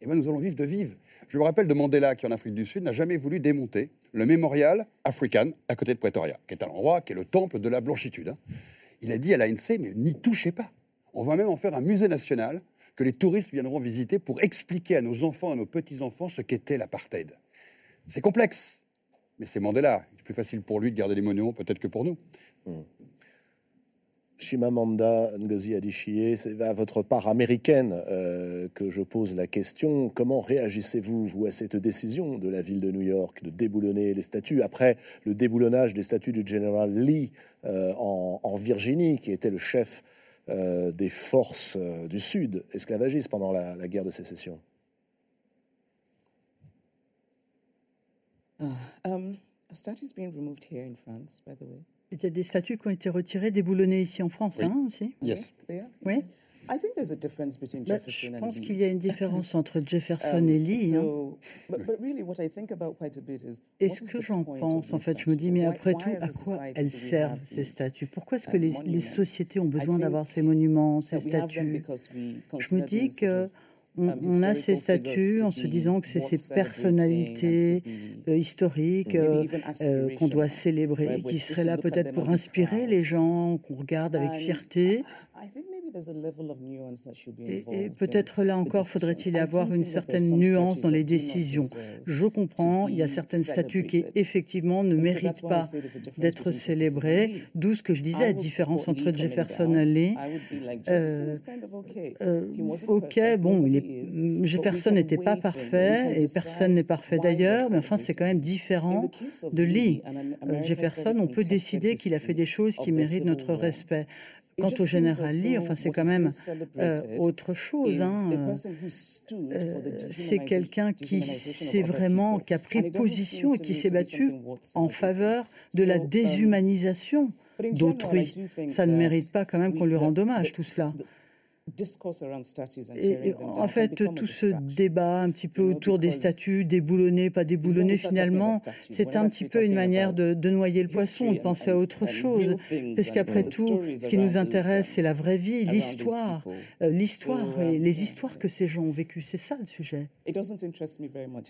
eh ben nous allons vivre de vivre. Je me rappelle de Mandela, qui en Afrique du Sud n'a jamais voulu démonter le mémorial African à côté de Pretoria, qui est un endroit qui est le temple de la blanchitude. Hein. Il a dit à l'ANC, mais n'y touchez pas. On va même en faire un musée national que les touristes viendront visiter pour expliquer à nos enfants, à nos petits-enfants ce qu'était l'apartheid. C'est complexe, mais c'est Mandela. C'est plus facile pour lui de garder les monuments peut-être que pour nous. Mmh. Chimamanda Ngozi Adichie, c'est à votre part américaine euh, que je pose la question. Comment réagissez-vous, vous, à cette décision de la ville de New York de déboulonner les statues après le déboulonnage des statues du général Lee euh, en, Virginie, qui était le chef euh, des forces du Sud esclavagistes pendant la, guerre de sécession? Uh, um, being removed France, by the. Il y a des statues qui ont été retirées, déboulonnées ici en France, hein, aussi. Yes. Oui. Bah, je pense qu'il y a une différence [laughs] entre Jefferson um, et Lee. Hein. Et ce que j'en pense, en fait, je me dis, mais après tout, à quoi elles servent, ces statues? Pourquoi est-ce que les, les sociétés ont besoin d'avoir ces monuments, ces statues? Je me dis que on, a ces statuts en se disant que c'est ces personnalités euh, historiques euh, euh, qu'on doit célébrer, qui seraient là peut-être pour inspirer les gens, qu'on regarde avec fierté. Et, peut-être là encore, faudrait-il avoir une certaine nuance dans les décisions. Je comprends, il y a certaines statues qui effectivement ne méritent pas d'être célébrées, d'où ce que je disais, la différence entre Jefferson et Lee. Euh, euh, ok, bon, Jefferson n'était pas parfait et personne n'est parfait d'ailleurs, mais enfin c'est quand même différent de Lee. Euh, Jefferson, on peut décider qu'il a fait des choses qui méritent notre respect. Quant au général Lee, enfin, c'est quand même euh, autre chose. Hein. Euh, c'est quelqu'un qui s'est vraiment, qui a pris position et qui s'est battu en faveur de la um, déshumanisation d'autrui. Ça ne mérite pas quand même qu'on lui rende hommage, tout cela. Et, en fait, tout ce débat un petit peu autour des statuts, déboulonnés, pas déboulonnés, finalement, c'est un petit peu une manière de, noyer le poisson, de penser à autre chose. Parce qu'après tout, ce qui nous intéresse, c'est la vraie vie, l'histoire, euh, l'histoire et les um, histoires que ces gens ont vécues. C'est ça le sujet.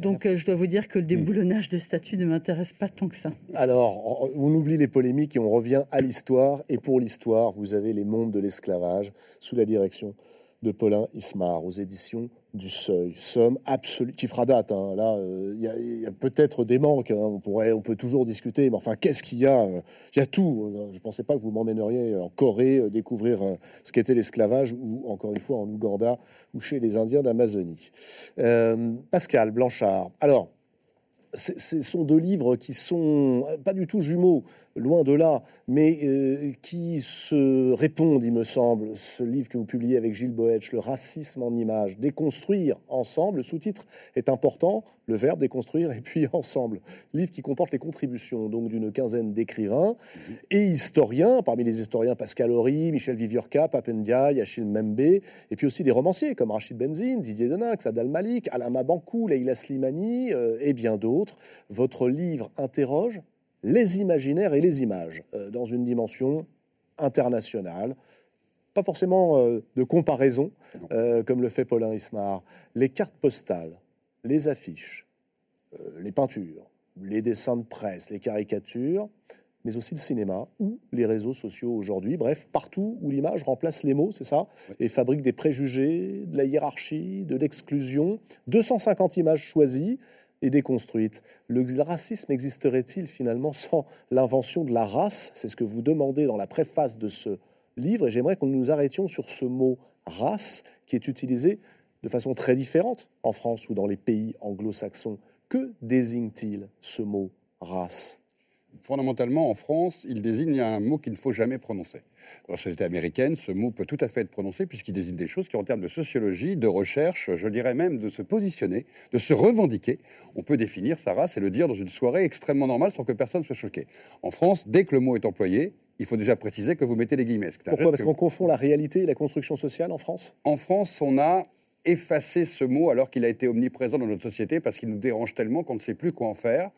Donc, euh, je dois vous dire que le déboulonnage de statuts ne m'intéresse pas tant que ça. Alors, on oublie les polémiques et on revient à l'histoire. Et pour l'histoire, vous avez les mondes de l'esclavage sous la direction de Paulin Ismar aux éditions du Seuil. Somme absolue qui fera date. Hein. Là, euh, il y a, peut-être des manques. Hein. On pourrait, on peut toujours discuter. Mais enfin, qu'est-ce qu'il y a Il y a tout. Je ne pensais pas que vous m'emmèneriez en Corée euh, découvrir euh, ce qu'était l'esclavage, ou encore une fois en Ouganda ou chez les Indiens d'Amazonie. Pascal Blanchard. Alors ce sont deux livres qui sont pas du tout jumeaux, loin de là, mais euh, qui se répondent, il me semble. Ce livre que vous publiez avec Gilles Boetch, Le racisme en images, déconstruire ensemble. Le sous-titre est important, le verbe déconstruire, et puis [laughs] ensemble. Livre qui comporte les contributions donc d'une quinzaine d'écrivains et historiens, parmi les historiens Pascal Horry, Michel Viviorca, Papendia, Achille Membe, et puis aussi des romanciers comme Rachid Benzine, Didier Denax, Abdel Malik, Alain Mabankou, Leila Slimani euh, et bien d'autres. Votre livre interroge les imaginaires et les images euh, dans une dimension internationale. Pas forcément euh, de comparaison, euh, comme le fait Paulin Ismar. Les cartes postales, les affiches, les peintures, les dessins de presse, les caricatures, mais aussi le cinéma ou les réseaux sociaux aujourd'hui. Bref, partout où l'image remplace les mots, c'est ça, et fabrique des préjugés, de la hiérarchie, de l'exclusion. 250 images choisies et déconstruite. Le racisme existerait-il finalement sans l'invention de la race? C'est ce que vous demandez dans la préface de ce livre, et j'aimerais nous nous arrêtions sur ce mot race qui est utilisé de façon très différente en France ou dans les pays anglo-saxons. Que désigne-t-il ce mot race? Fondamentalement, en France, il désigne un mot qu'il ne faut jamais prononcer. Dans la société américaine, ce mot peut tout à fait être prononcé puisqu'il désigne des choses qui, en termes de sociologie, de recherche, je dirais même de se positionner, de se revendiquer, on peut définir sa race et le dire dans une soirée extrêmement normale sans que personne soit choqué. En France, dès que le mot est employé, il faut déjà préciser que vous mettez les guillemets. Pourquoi? Parce qu'on confond la réalité et la construction sociale en France? En France, on a effacé ce mot alors qu'il a été omniprésent dans notre société parce qu'il nous dérange tellement qu'on ne sait plus quoi en faire.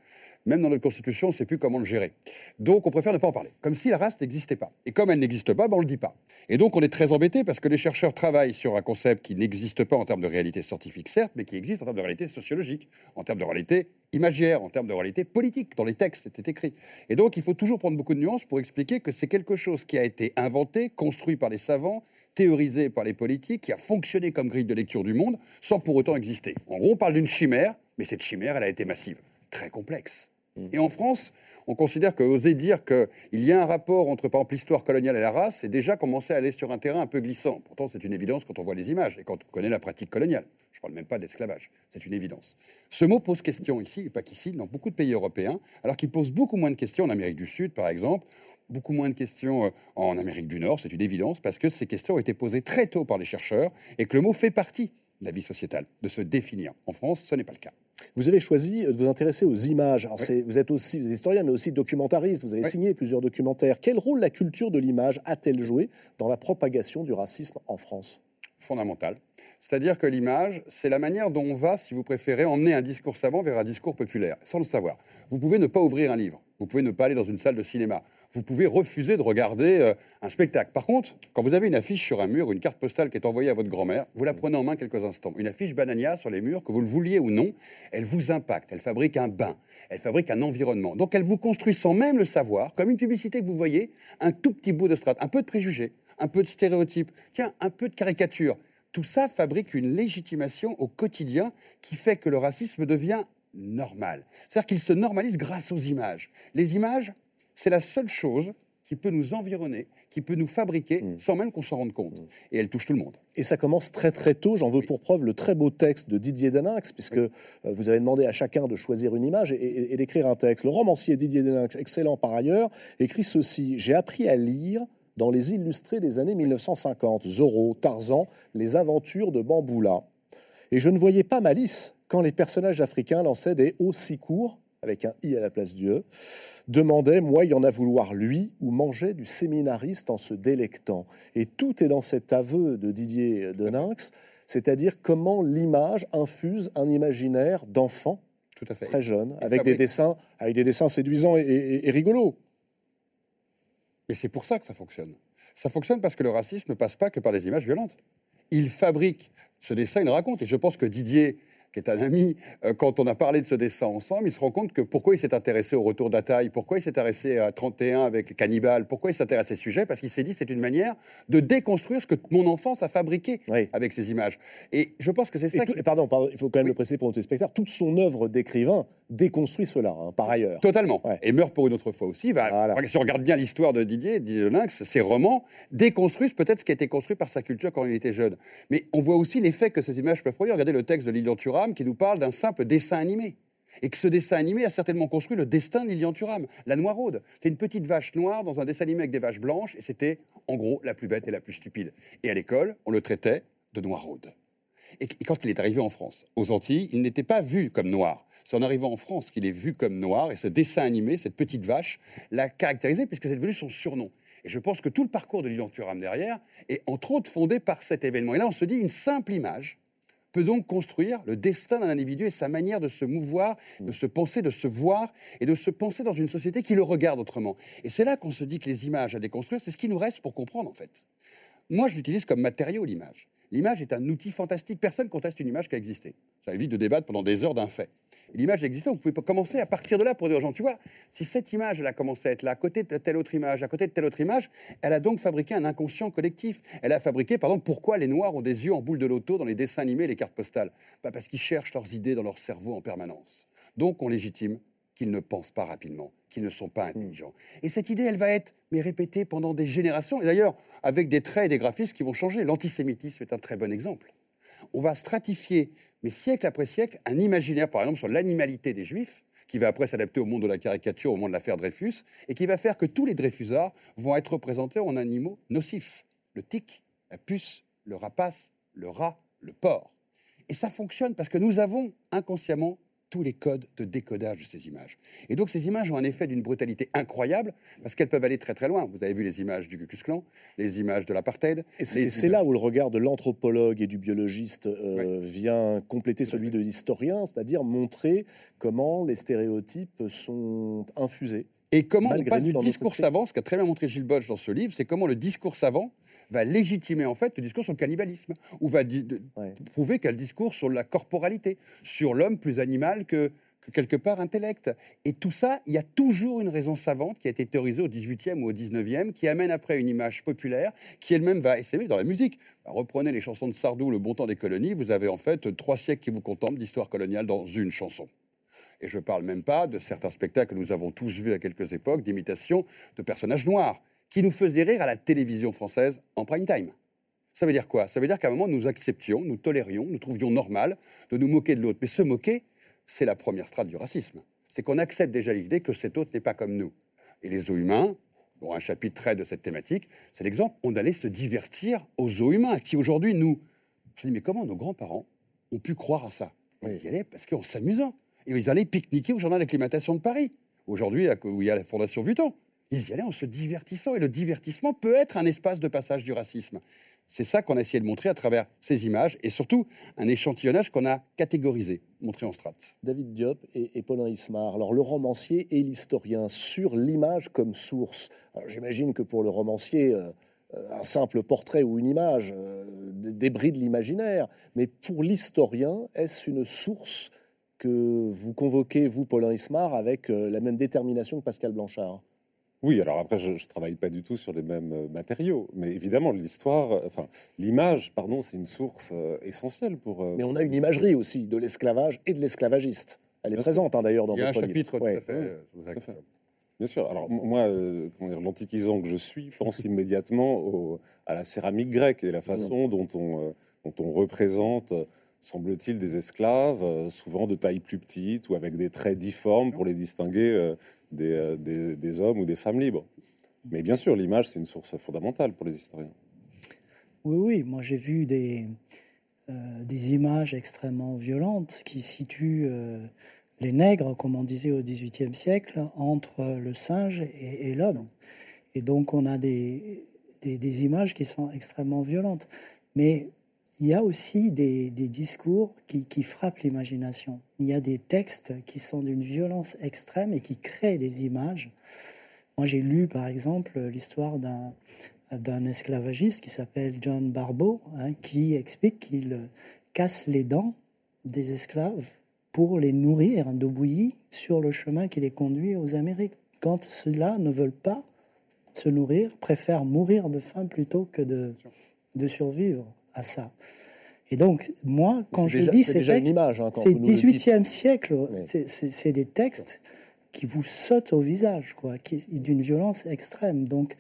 Même dans notre constitution, on ne sait plus comment le gérer. Donc on préfère ne pas en parler, comme si la race n'existait pas. Et comme elle n'existe pas, ben, on ne le dit pas. Et donc on est très embêté parce que les chercheurs travaillent sur un concept qui n'existe pas en termes de réalité scientifique, certes, mais qui existe en termes de réalité sociologique, en termes de réalité imaginaire, en termes de réalité politique. Dans les textes, c'était écrit. Et donc il faut toujours prendre beaucoup de nuances pour expliquer que c'est quelque chose qui a été inventé, construit par les savants, théorisé par les politiques, qui a fonctionné comme grille de lecture du monde, sans pour autant exister. En gros, on parle d'une chimère, mais cette chimère, elle a été massive, très complexe. Et en France, on considère que oser dire qu'il y a un rapport entre, par exemple, l'histoire coloniale et la race, c'est déjà commencer à aller sur un terrain un peu glissant. Pourtant, c'est une évidence quand on voit les images et quand on connaît la pratique coloniale. Je ne parle même pas d'esclavage, c'est une évidence. Ce mot pose question ici, et pas qu'ici, dans beaucoup de pays européens, alors qu'il pose beaucoup moins de questions en Amérique du Sud, par exemple, beaucoup moins de questions euh, en Amérique du Nord, c'est une évidence, parce que ces questions ont été posées très tôt par les chercheurs et que le mot fait partie de la vie sociétale, de se définir. En France, ce n'est pas le cas. Vous avez choisi de vous intéresser aux images. Alors vous êtes aussi historien, mais aussi documentariste. Vous avez signé plusieurs documentaires. Quel rôle la culture de l'image a-t-elle joué dans la propagation du racisme en France? Fondamentale. C'est-à-dire que l'image, c'est la manière dont on va, si vous préférez, emmener un discours savant vers un discours populaire, sans le savoir. Vous pouvez ne pas ouvrir un livre, vous pouvez ne pas aller dans une salle de cinéma, vous pouvez refuser de regarder euh, un spectacle. Par contre, quand vous avez une affiche sur un mur, une carte postale qui est envoyée à votre grand-mère, vous la prenez en main quelques instants. Une affiche Banania sur les murs, que vous le vouliez ou non, elle vous impacte, elle fabrique un bain, elle fabrique un environnement. Donc elle vous construit sans même le savoir, comme une publicité que vous voyez, un tout petit bout de strate, un peu de préjugés, un peu de stéréotypes, tiens, un peu de caricature tout ça fabrique une légitimation au quotidien qui fait que le racisme devient normal. C'est-à-dire qu'il se normalise grâce aux images. Les images, c'est la seule chose qui peut nous environner, qui peut nous fabriquer mm. sans même qu'on s'en rende compte. Mm. Et elle touche tout le monde. Et ça commence très très tôt. J'en veux pour preuve le très beau texte de Didier Deninx, puisque euh, vous avez demandé à chacun de choisir une image et d'écrire un texte. Le romancier Didier Deninx, excellent par ailleurs, écrit ceci J'ai appris à lire dans les illustrés des années 1950, Zorro, Tarzan, les aventures de Bamboula. Et je ne voyais pas malice quand les personnages africains lançaient des hauts si courts, avec un i à la place du e, demandaient, moi, y en a vouloir lui, ou mangeait du séminariste en se délectant. Et tout est dans cet aveu de Didier de Nynx, c'est-à-dire comment l'image infuse un imaginaire d'enfant très jeune, avec des dessins, avec des dessins séduisants et rigolos. Mais c'est pour ça que ça fonctionne. Ça fonctionne parce que le racisme ne passe pas que par des images violentes. Il fabrique ce dessin, il raconte. Et je pense que Didier qui est un ami, euh, quand on a parlé de ce dessin ensemble, il se rend compte que pourquoi il s'est intéressé au retour d'Ataï, pourquoi il s'est intéressé à 31 avec Cannibal, pourquoi il s'intéresse à ces sujets, parce qu'il s'est dit c'est une manière de déconstruire ce que mon enfance a fabriqué avec ces images. Et je pense que c'est ça. pardon, il faut quand même le préciser pour nos téléspectateurs, toute son œuvre d'écrivain déconstruit cela, hein, par ailleurs. Totalement. Et meurt pour une autre fois aussi. Va, Si on regarde bien l'histoire de Didier, Didier Lynx, ses romans déconstruisent peut-être ce qui a été construit par sa culture quand il était jeune. Mais on voit aussi l'effet que ces images peuvent produire. Regardez le texte de Lilian Thuram qui nous parle d'un simple dessin animé. Et que ce dessin animé a certainement construit le destin de Lilian Thuram, la Noiraude. C'est une petite vache noire dans un dessin animé avec des vaches blanches, et c'était en gros la plus bête et la plus stupide. Et à l'école, on le traitait de Noiraude. Et quand il est arrivé en France, aux Antilles, il n'était pas vu comme noir. C'est en arrivant en France qu'il est vu comme noir, et ce dessin animé, cette petite vache, l'a caractérisé puisque c'est devenu son surnom. Et je pense que tout le parcours de Lilian Thuram derrière est entre autres fondé par cet événement. Et là, on se dit une simple image peut donc construire le destin d'un individu et sa manière de se mouvoir, de se penser, de se voir et de se penser dans une société qui le regarde autrement. Et c'est là qu'on se dit que les images à déconstruire, c'est ce qui nous reste pour comprendre en fait. Moi, je l'utilise comme matériau, l'image. L'image est un outil fantastique. Personne conteste une image qui a existé. Ça évite de débattre pendant des heures d'un fait l'image existait. Vous pouvez commencer à partir de là pour dire aux gens, tu vois, si cette image, elle a commencé à être là, à côté de telle autre image, à côté de telle autre image, elle a donc fabriqué un inconscient collectif. Elle a fabriqué, par exemple, pourquoi les Noirs ont des yeux en boule de loto dans les dessins animés et les cartes postales? Bah, Parce qu'ils cherchent leurs idées dans leur cerveau en permanence. Donc on légitime qu'ils ne pensent pas rapidement, qu'ils ne sont pas intelligents. Et cette idée, elle va être mais répétée pendant des générations, et d'ailleurs avec des traits et des graphismes qui vont changer. L'antisémitisme est un très bon exemple. On va stratifier mais siècle après siècle, un imaginaire, par exemple, sur l'animalité des Juifs, qui va après s'adapter au monde de la caricature, au monde de l'affaire Dreyfus, et qui va faire que tous les Dreyfusards vont être représentés en animaux nocifs. Le tic, la puce, le rapace, le rat, le porc. Et ça fonctionne parce que nous avons inconsciemment tous les codes de décodage de ces images. Et donc ces images ont un effet d'une brutalité incroyable parce qu'elles peuvent aller très très loin. Vous avez vu les images du Ku Klux les images de l'apartheid. Et c'est là où le regard de l'anthropologue et du biologiste euh, vient compléter celui de l'historien, c'est-à-dire montrer comment les stéréotypes sont infusés. Et comment on passe du discours savant, ce qu'a très bien montré Gilles Bosch dans ce livre, c'est comment le discours savant va légitimer en fait le discours sur le cannibalisme, ou va prouver qu'il y a le discours sur la corporalité, sur l'homme plus animal que, quelque part intellect. Et tout ça, il y a toujours une raison savante qui a été théorisée au 18e ou au 19e, qui amène après une image populaire, qui elle-même va essayer dans la musique. Reprenez les chansons de Sardou, Le bon temps des colonies, vous avez en fait trois siècles qui vous contemplent d'histoire coloniale dans une chanson. Et je ne parle même pas de certains spectacles que nous avons tous vus à quelques époques d'imitation de personnages noirs qui nous faisait rire à la télévision française en prime time. Ça veut dire quoi? Ça veut dire qu'à un moment, nous acceptions, nous tolérions, nous trouvions normal de nous moquer de l'autre. Mais se moquer, c'est la première strate du racisme. C'est qu'on accepte déjà l'idée que cet autre n'est pas comme nous. Et les zoos humains, bon, un chapitre traite de cette thématique, c'est l'exemple, on allait se divertir aux zoos humains, qui aujourd'hui nous... Je me dis, mais comment nos grands-parents ont pu croire à ça? Ils y allaient parce qu'en s'amusant. Et ils allaient pique-niquer au Journal d'acclimatation de Paris. Aujourd'hui, où il y a la Fondation Vuitton ils y allaient en se divertissant. Et le divertissement peut être un espace de passage du racisme. C'est ça qu'on a essayé de montrer à travers ces images et surtout un échantillonnage qu'on a catégorisé, montré en strates. David Diop et, Paulin Ismar. Alors, le romancier et l'historien sur l'image comme source. J'imagine que pour le romancier, euh, un simple portrait ou une image euh, débris l'imaginaire. Mais pour l'historien, est-ce une source que vous convoquez, vous, Paulin Ismar, avec euh, la même détermination que Pascal Blanchard? Oui, alors après, je ne travaille pas du tout sur les mêmes euh, matériaux, mais évidemment, l'histoire, euh, enfin, l'image, pardon, c'est une source euh, essentielle pour. mais on a une imagerie aussi de l'esclavage et de l'esclavagiste. Elle est présente hein, d'ailleurs dans Il y a un chapitre tout, à fait, Bien sûr. Alors moi, l'antiquisant que je suis pense [laughs] immédiatement à la céramique grecque et la façon dont on, dont on représente semble-t-il, des esclaves, souvent de taille plus petite ou avec des traits difformes pour les distinguer euh, des, hommes ou des femmes libres. Mais bien sûr, l'image, c'est une source fondamentale pour les historiens. Oui, oui, moi j'ai vu des, euh, des images extrêmement violentes qui situent euh, les nègres, comme on disait au XVIIIe siècle, entre le singe et, l'homme. Et donc on a des, des, images qui sont extrêmement violentes. Mais il y a aussi des, discours qui, frappent l'imagination. Il y a des textes qui sont d'une violence extrême et qui créent des images. Moi, j'ai lu, par exemple, l'histoire d'un esclavagiste qui s'appelle John Barbeau, hein, qui explique qu'il casse les dents des esclaves pour les nourrir d'eau bouillie sur le chemin qui les conduit aux Amériques. Quand ceux-là ne veulent pas se nourrir, préfèrent mourir de faim plutôt que de, de survivre à ça. Et donc, moi, quand je lis ces textes, image, hein, c'est 18e siècle, c'est des textes qui vous sautent au visage, quoi, d'une violence extrême. Donc,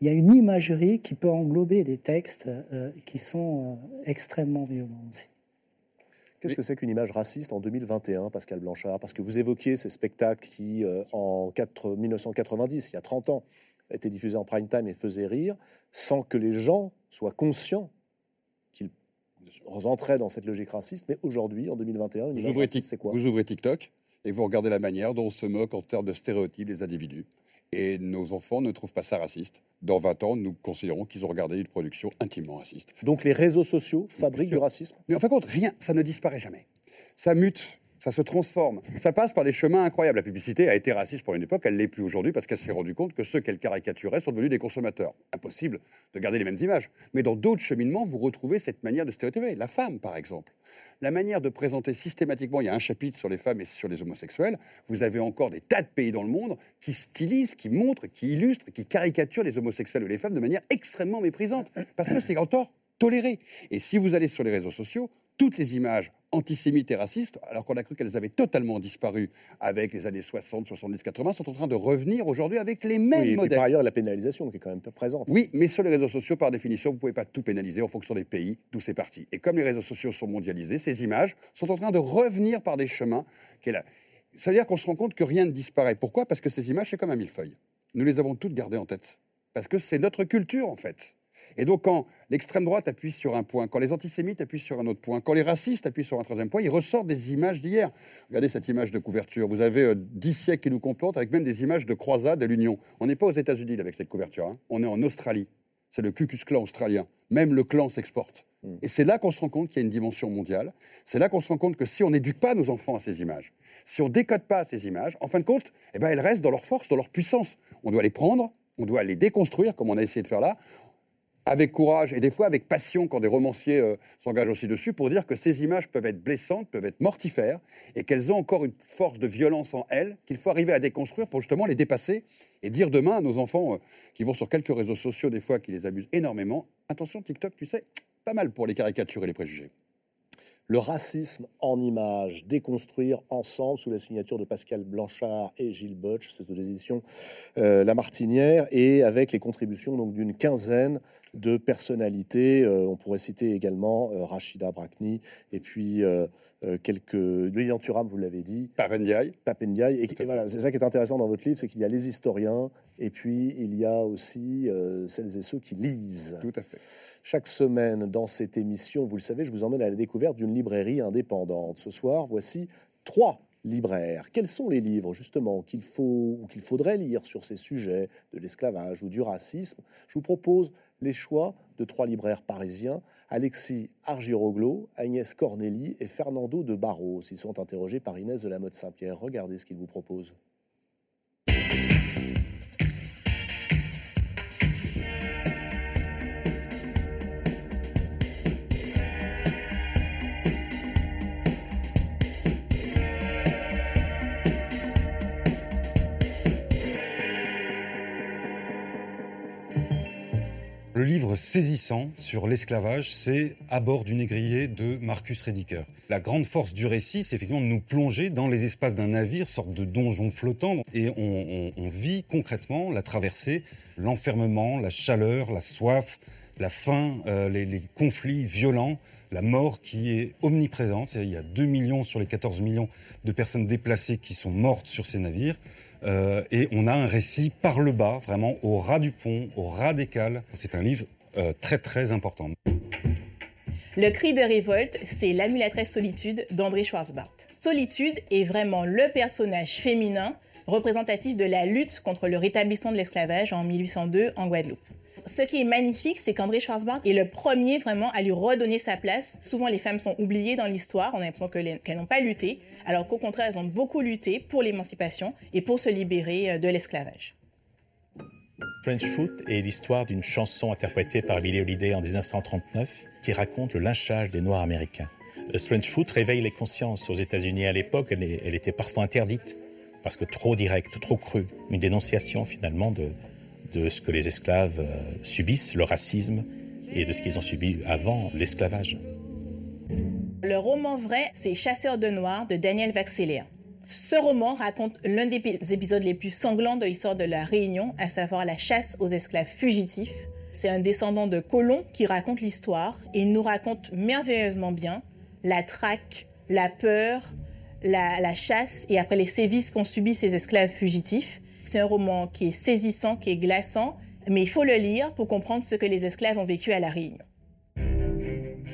il y a une imagerie qui peut englober des textes euh, qui sont euh, extrêmement violents aussi. Qu'est-ce que c'est qu'une image raciste en 2021, Pascal Blanchard? Parce que vous évoquiez ces spectacles qui, euh, en 4, 1990, il y a 30 ans, étaient diffusés en prime time et faisaient rire, sans que les gens soient conscients rentrait dans cette logique raciste. Mais aujourd'hui, en 2021, vous ouvrez, c'est quoi? vous ouvrez TikTok et vous regardez la manière dont on se moque en termes de stéréotypes des individus. Et nos enfants ne trouvent pas ça raciste. Dans 20 ans, nous considérons qu'ils ont regardé une production intimement raciste. Donc les réseaux sociaux fabriquent du racisme? Mais en fin de compte, rien, ça ne disparaît jamais. Ça mute ça se transforme. Ça passe par des chemins incroyables. La publicité a été raciste pour une époque, elle l'est plus aujourd'hui parce qu'elle s'est rendue compte que ceux qu'elle caricaturait sont devenus des consommateurs. Impossible de garder les mêmes images. Mais dans d'autres cheminements, vous retrouvez cette manière de stéréotyper. La femme, par exemple. La manière de présenter systématiquement, il y a un chapitre sur les femmes et sur les homosexuels. Vous avez encore des tas de pays dans le monde qui stylisent, qui montrent, qui illustrent, qui caricaturent les homosexuels ou les femmes de manière extrêmement méprisante. Parce que c'est encore toléré. Et si vous allez sur les réseaux sociaux, toutes les images antisémites et racistes, alors qu'on a cru qu'elles avaient totalement disparu avec les années 60, 70, 80, sont en train de revenir aujourd'hui avec les mêmes oui, modèles. par ailleurs, la pénalisation qui est quand même présente. Oui, mais sur les réseaux sociaux, par définition, vous ne pouvez pas tout pénaliser en fonction des pays d'où c'est parti. Et comme les réseaux sociaux sont mondialisés, ces images sont en train de revenir par des chemins. Ça veut dire qu'on se rend compte que rien ne disparaît. Pourquoi? Parce que ces images, c'est comme un millefeuille. Nous les avons toutes gardées en tête. Parce que c'est notre culture, en fait. Et donc, quand l'extrême droite appuie sur un point, quand les antisémites appuient sur un autre point, quand les racistes appuient sur un troisième point, ils ressortent des images d'hier. Regardez cette image de couverture. Vous avez euh, dix siècles qui nous complantent avec même des images de croisade de l'Union. On n'est pas aux États-Unis avec cette couverture. Hein. On est en Australie. C'est le Ku Klan australien. Même le clan s'exporte. Hmm. Et c'est là qu'on se rend compte qu'il y a une dimension mondiale. C'est là qu'on se rend compte que si on n'éduque pas nos enfants à ces images, si on décode pas ces images, en fin de compte, eh ben, elles restent dans leur force, dans leur puissance. On doit les prendre, on doit les déconstruire, comme on a essayé de faire là avec courage et des fois avec passion quand des romanciers euh, s'engagent aussi dessus pour dire que ces images peuvent être blessantes, peuvent être mortifères et qu'elles ont encore une force de violence en elles qu'il faut arriver à déconstruire pour justement les dépasser et dire demain à nos enfants euh, qui vont sur quelques réseaux sociaux des fois qui les abusent énormément, attention TikTok, tu sais, pas mal pour les caricatures et les préjugés le racisme en images, déconstruire ensemble sous la signature de Pascal Blanchard et Gilles Botch, c'est de l'édition euh, La Martinière, et avec les contributions donc d'une quinzaine de personnalités. Euh, on pourrait citer également euh, Rachida Brakni et puis quelques Lilian Thuram, vous l'avez dit. Papendiaï. Papendiaï. Et, voilà, c'est ça qui est intéressant dans votre livre, c'est qu'il y a les historiens et puis il y a aussi celles et ceux qui lisent. Tout à fait. Chaque semaine dans cette émission, vous le savez, je vous emmène à la découverte d'une librairie indépendante. Ce soir, voici trois libraires. Quels sont les livres justement qu'il faut ou qu'il faudrait lire sur ces sujets de l'esclavage ou du racisme? Je vous propose les choix de trois libraires parisiens, Alexis Argiroglo, Agnès Corneli et Fernando de Barros. Ils sont interrogés par Inès de la Motte Saint-Pierre. Regardez ce qu'ils vous proposent. Le livre saisissant sur l'esclavage, c'est À bord du négrier de Marcus Rediker. La grande force du récit, c'est effectivement de nous plonger dans les espaces d'un navire, sorte de donjon flottant, et on, vit concrètement la traversée, l'enfermement, la chaleur, la soif, la faim, euh, les, les, conflits violents, la mort qui est omniprésente. Il y a 2 millions sur les 14 millions de personnes déplacées qui sont mortes sur ces navires. Euh, et on a un récit par le bas, vraiment au ras du pont, au ras des cales. C'est un livre euh, très très important. Le cri de révolte, c'est l'amulatrice Solitude d'André Schwarzbart. Solitude est vraiment le personnage féminin représentatif de la lutte contre le rétablissement de l'esclavage en 1802 en Guadeloupe. Ce qui est magnifique, c'est qu'André Schwarzbart est le premier vraiment à lui redonner sa place. Souvent, les femmes sont oubliées dans l'histoire, on a l'impression qu'elles n'ont pas lutté, alors qu'au contraire, elles ont beaucoup lutté pour l'émancipation et pour se libérer euh, de l'esclavage. French Foot est l'histoire d'une chanson interprétée par Billie Holiday en 1939 qui raconte le lynchage des Noirs américains. French Foot réveille les consciences aux États-Unis à l'époque, elle, était parfois interdite parce que trop directe, trop crue, une dénonciation finalement de, de ce que les esclaves euh, subissent, le racisme, et de ce qu'ils ont subi avant l'esclavage. Le roman vrai, c'est Chasseur de Noirs de Daniel Vaxelia. Ce roman raconte l'un des épisodes les plus sanglants de l'histoire de la Réunion, à savoir la chasse aux esclaves fugitifs. C'est un descendant de colons qui raconte l'histoire et nous raconte merveilleusement bien la traque, la peur, la, la chasse et après les sévices qu'ont subis ces esclaves fugitifs. C'est un roman qui est saisissant, qui est glaçant, mais il faut le lire pour comprendre ce que les esclaves ont vécu à La Réunion.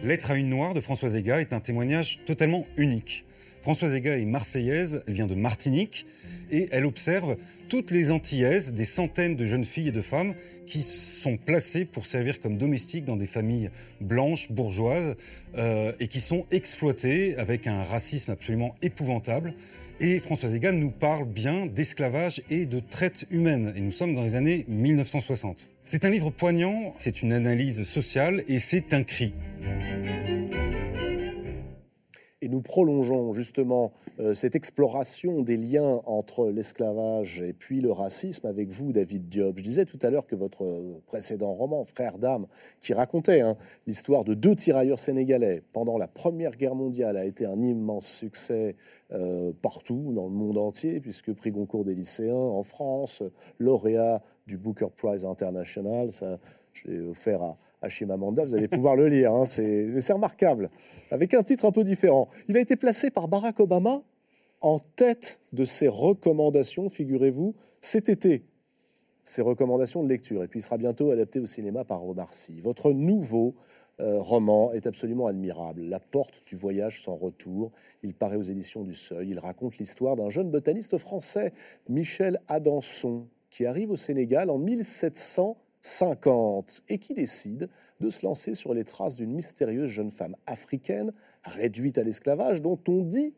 Lettre à une noire de Françoise Ega est un témoignage totalement unique. Françoise Ega est marseillaise, elle vient de Martinique et elle observe toutes les Antillaises, des centaines de jeunes filles et de femmes qui sont placées pour servir comme domestiques dans des familles blanches, bourgeoises, euh, et qui sont exploitées avec un racisme absolument épouvantable. Et Françoise Egan nous parle bien d'esclavage et de traite humaine. Et nous sommes dans les années 1960. C'est un livre poignant, c'est une analyse sociale et c'est un cri. Et nous prolongeons justement euh, cette exploration des liens entre l'esclavage et puis le racisme avec vous, David Diop. Je disais tout à l'heure que votre précédent roman, Frères d'âme, qui racontait hein, l'histoire de deux tirailleurs sénégalais pendant la Première Guerre mondiale, a été un immense succès euh, partout, dans le monde entier, puisque prix Goncourt des lycéens en France, lauréat du Booker Prize International, ça, je l'ai offert à, à Chimamanda, vous allez pouvoir le lire, hein, c'est remarquable, avec un titre un peu différent. Il a été placé par Barack Obama en tête de ses recommandations, figurez-vous, cet été. Ses recommandations de lecture. Et puis il sera bientôt adapté au cinéma par Omar Sy. Votre nouveau euh, roman est absolument admirable. La porte du voyage sans retour. Il paraît aux éditions du Seuil. Il raconte l'histoire d'un jeune botaniste français, Michel Adanson, qui arrive au Sénégal en 1700 50 et qui décide de se lancer sur les traces d'une mystérieuse jeune femme africaine réduite à l'esclavage dont on dit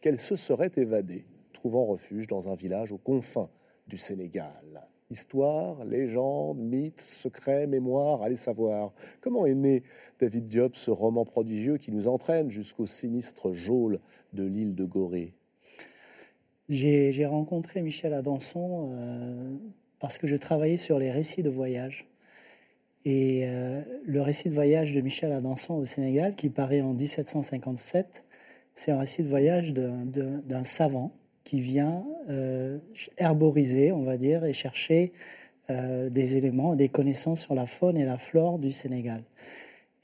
qu'elle se serait évadée, trouvant refuge dans un village aux confins du Sénégal. Histoire, légende, mythe, secret, mémoire, allez savoir. Comment est né David Diop, ce roman prodigieux qui nous entraîne jusqu'au sinistre geôle de l'île de Gorée? J'ai rencontré Michel Adanson euh, parce que je travaillais sur les récits de voyage. Et euh, le récit de voyage de Michel Adanson au Sénégal, qui paraît en 1757, c'est un récit de voyage d'un savant qui vient euh, herboriser, on va dire, et chercher euh, des éléments, des connaissances sur la faune et la flore du Sénégal.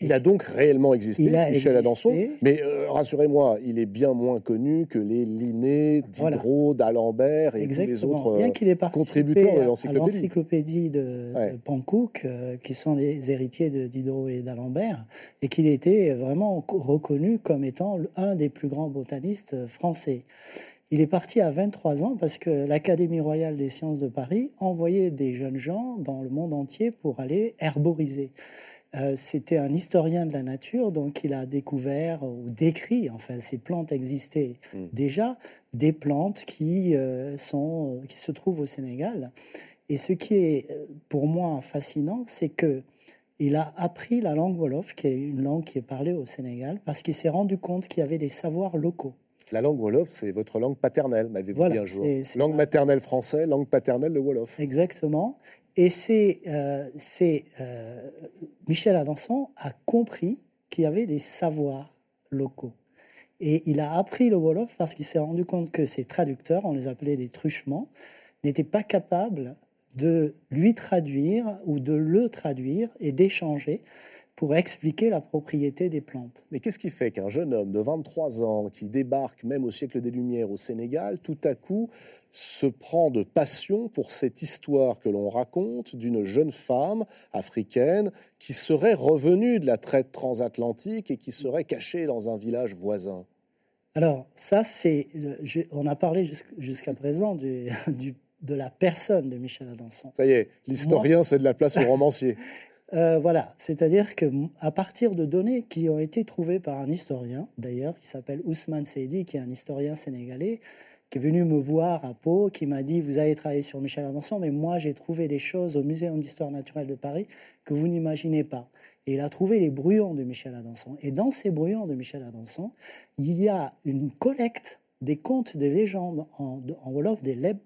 Il a donc réellement existé, Michel Adanson. Mais euh, rassurez-moi, il est bien moins connu que les Linné, Diderot, d'Alembert et tous les autres bien qu'il ait euh, contributeurs de l'encyclopédie. l'encyclopédie de, Pankouk, euh, qui sont les héritiers de Diderot et d'Alembert, et qu'il était vraiment reconnu comme étant un des plus grands botanistes français. Il est parti à 23 ans parce que l'Académie royale des sciences de Paris envoyait des jeunes gens dans le monde entier pour aller herboriser. Euh, c'était un historien de la nature, donc il a découvert ou décrit, enfin ces plantes existaient hmm. déjà, des plantes qui, euh, sont, qui se trouvent au Sénégal. Et ce qui est pour moi fascinant, c'est que il a appris la langue Wolof, qui est une langue qui est parlée au Sénégal, parce qu'il s'est rendu compte qu'il y avait des savoirs locaux. La langue Wolof, c'est votre langue paternelle, m'avez-vous dit un jour. Langue maternelle français, langue paternelle le Wolof. Exactement. Et c'est euh, euh, Michel Adanson a compris qu'il y avait des savoirs locaux. Et il a appris le Wolof parce qu'il s'est rendu compte que ses traducteurs, on les appelait des truchements, n'étaient pas capables de lui traduire ou de le traduire et d'échanger pour expliquer la propriété des plantes. Mais qu'est-ce qui fait qu'un jeune homme de 23 ans qui débarque même au siècle des Lumières au Sénégal, tout à coup se prend de passion pour cette histoire que l'on raconte d'une jeune femme africaine qui serait revenue de la traite transatlantique et qui serait cachée dans un village voisin? Alors, ça, c'est. On a parlé jusqu'à présent du, du, de la personne de Michel Adanson. Ça y est, l'historien, c'est de la place au romancier. [laughs] Euh, voilà, c'est-à-dire que à partir de données qui ont été trouvées par un historien, d'ailleurs, qui s'appelle Ousmane Seydi, qui est un historien sénégalais, qui est venu me voir à Pau, qui m'a dit Vous avez travaillé sur Michel Adanson, mais moi j'ai trouvé des choses au Muséum d'histoire naturelle de Paris que vous n'imaginez pas. Et il a trouvé les brouillons de Michel Adanson. Et dans ces brouillons de Michel Adanson, il y a une collecte des contes, des légendes en, en Wolof, des Leb,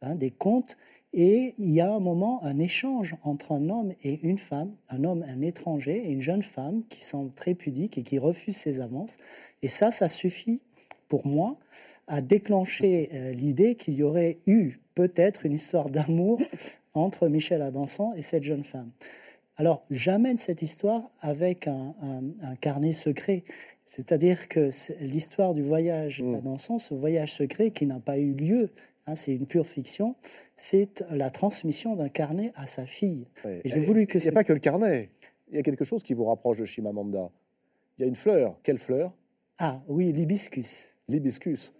Hein, des contes, et il y a un moment un échange entre un homme et une femme, un homme, un étranger, et une jeune femme qui semble très pudique et qui refuse ses avances. Et ça, ça suffit pour moi à déclencher euh, l'idée qu'il y aurait eu peut-être une histoire d'amour [laughs] entre Michel Adanson et cette jeune femme. Alors, j'amène cette histoire avec un, carnet secret. C'est-à-dire que l'histoire du voyage mmh. Adanson, ce voyage secret qui n'a pas eu lieu Hein, c'est une pure fiction, c'est la transmission d'un carnet à sa fille. Et j'ai voulu que il n'y a pas que le carnet. Il y a quelque chose qui vous rapproche de Shimamanda. Il y a une fleur. Quelle fleur? Ah oui, l'hibiscus. L'hibiscus.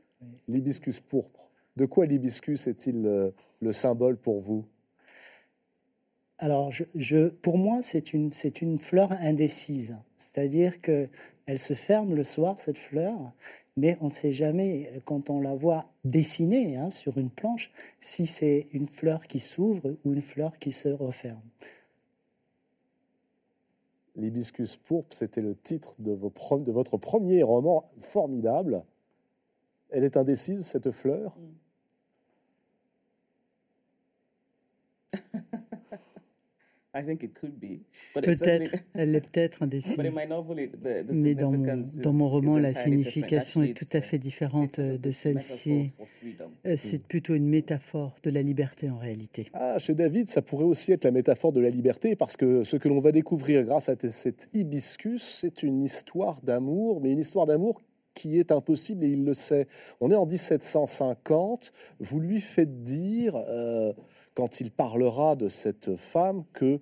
L'hibiscus pourpre. De quoi l'hibiscus est-il le, le, symbole pour vous? Alors, je, pour moi, c'est une, c'est une fleur indécise. C'est-à-dire que elle se ferme le soir, cette fleur, mais on ne sait jamais, euh, quand on la voit dessinée hein, sur une planche, si c'est une fleur qui s'ouvre ou une fleur qui se referme. L'hibiscus pourpre, c'était le titre de, de, votre premier roman formidable. Elle est indécise, cette fleur? Mm. [laughs] Peut-être, [laughs] elle est peut-être indécise. Mais dans mon, dans mon roman, la signification est tout à fait différente de celle-ci. Euh, c'est plutôt une métaphore de la liberté en réalité. Ah, chez David, ça pourrait aussi être la métaphore de la liberté, parce que ce que l'on va découvrir grâce à cet hibiscus, c'est une histoire d'amour, mais une histoire d'amour qui est impossible et il le sait. On est en 1750, vous lui faites dire... Euh, quand il parlera de cette femme que,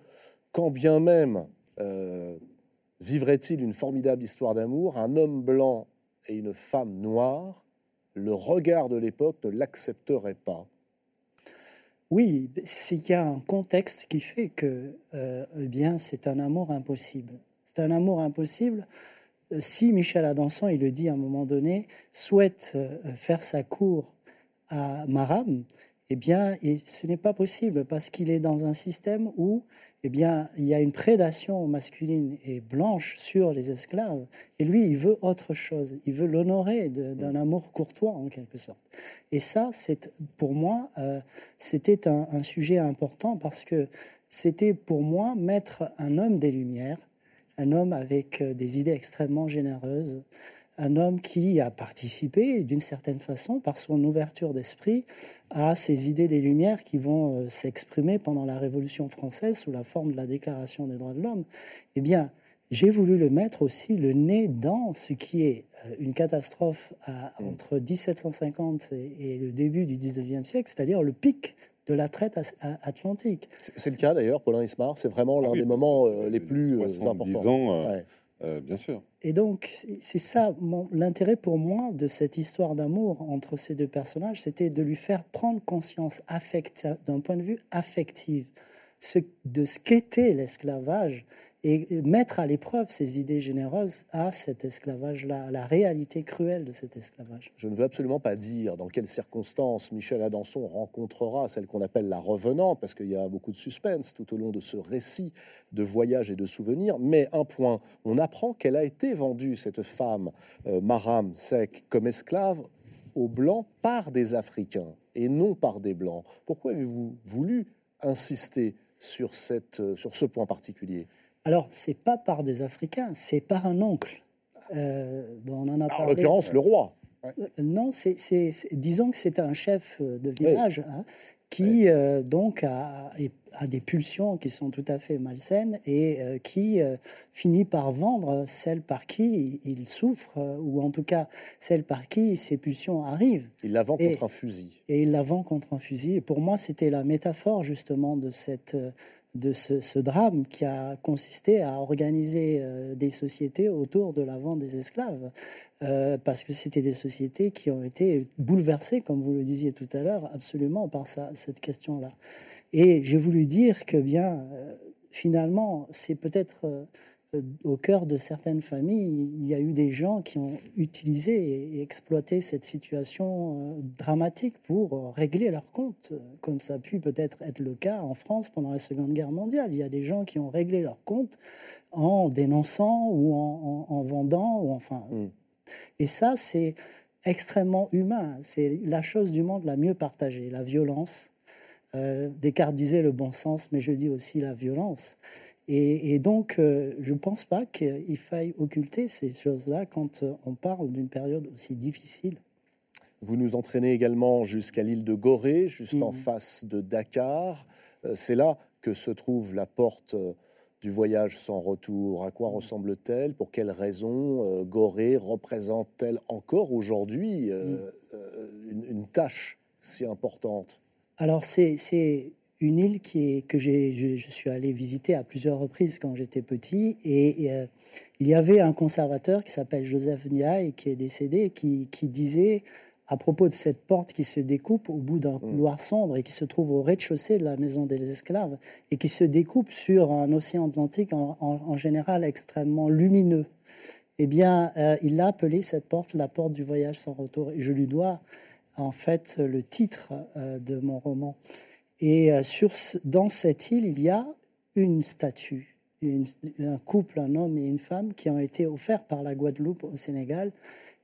quand bien même euh, vivrait-il une formidable histoire d'amour, un homme blanc et une femme noire, le regard de l'époque ne l'accepterait pas. Oui, il y a un contexte qui fait que euh, eh bien, c'est un amour impossible. C'est un amour impossible euh, si Michel Adanson, il le dit à un moment donné, souhaite faire sa cour à Maram, eh bien, ce n'est pas possible parce qu'il est dans un système où eh bien, il y a une prédation masculine et blanche sur les esclaves. Et lui, il veut autre chose. Il veut l'honorer d'un mm. amour courtois, en quelque sorte. Et ça, c'est pour moi, euh, c'était un, un, sujet important parce que c'était pour moi mettre un homme des Lumières, un homme avec euh, des idées extrêmement généreuses, un homme qui a participé d'une certaine façon par son ouverture d'esprit à ces idées des Lumières qui vont euh, s'exprimer pendant la Révolution française sous la forme de la Déclaration des droits de l'homme. Eh bien, j'ai voulu le mettre aussi le nez dans ce qui est euh, une catastrophe mm. entre 1750 et, le début du 19e siècle, c'est-à-dire le pic de la traite atlantique. C'est le cas d'ailleurs, Paulin Ismar, c'est vraiment l'un des moments euh, les plus importants. Ans, bien sûr. Et donc, c'est ça l'intérêt pour moi de cette histoire d'amour entre ces deux personnages, c'était de lui faire prendre conscience d'un point de vue affectif de ce qu'était l'esclavage et mettre à l'épreuve ces idées généreuses à cet esclavage-là, à la réalité cruelle de cet esclavage. Je ne veux absolument pas dire dans quelles circonstances Michel Adanson rencontrera celle qu'on appelle la revenante, parce qu'il y a beaucoup de suspense tout au long de ce récit de voyage et de souvenirs. Mais un point, on apprend qu'elle a été vendue, cette femme, euh, Maram Sek, comme esclave aux Blancs par des Africains et non par des Blancs. Pourquoi avez-vous voulu insister sur, euh, sur ce point particulier? Alors, c'est pas par des Africains, c'est par un oncle. Euh, on en a En l'occurrence, le roi. Euh, non, c'est, disons que c'est un chef de village. Hein, qui euh, donc a, a, des pulsions qui sont tout à fait malsaines et euh, qui euh, finit par vendre celle par qui il souffre, ou en tout cas celle par qui ces pulsions arrivent. Il la vend contre un fusil. Et il la vend contre un fusil. Et pour moi, c'était la métaphore justement de cette de ce, drame qui a consisté à organiser euh, des sociétés autour de la vente des esclaves, euh, parce que c'était des sociétés qui ont été bouleversées, comme vous le disiez tout à l'heure, absolument par ça, cette question-là. Et j'ai voulu dire que bien, euh, finalement, c'est peut-être au cœur de certaines familles, il y a eu des gens qui ont utilisé et exploité cette situation euh, dramatique pour euh, régler leurs comptes, comme ça a pu peut-être être le cas en France pendant la Seconde Guerre mondiale. Il y a des gens qui ont réglé leurs comptes en dénonçant ou en, vendant, ou enfin. Mm. Et ça, c'est extrêmement humain. C'est la chose du monde la mieux partagée, la violence. Descartes disait le bon sens, mais je dis aussi la violence. Et, donc, euh, je ne pense pas qu'il faille occulter ces choses-là quand euh, on parle d'une période aussi difficile. Vous nous entraînez également jusqu'à l'île de Gorée, juste en mhm. face de Dakar. Euh, c'est là que se trouve la porte du voyage sans retour. À quoi mhm. ressemble-t-elle? Pour quelles raisons Gorée représente-t-elle encore aujourd'hui mhm. une, une, tâche si importante? Alors, c'est une île qui est, que j'ai, je, suis allé visiter à plusieurs reprises quand j'étais petit. Et, euh, il y avait un conservateur qui s'appelle Joseph Ndiaye, qui est décédé, qui, qui, disait à propos de cette porte qui se découpe au bout d'un mm. couloir sombre et qui se trouve au rez-de-chaussée de la maison des esclaves et qui se découpe sur un océan Atlantique en, général extrêmement lumineux. Eh bien, euh, il a appelé cette porte la porte du voyage sans retour. Et je lui dois en fait le titre euh, de mon roman. Et euh, dans cette île, il y a une statue, un couple, un homme et une femme qui ont été offerts par la Guadeloupe au Sénégal.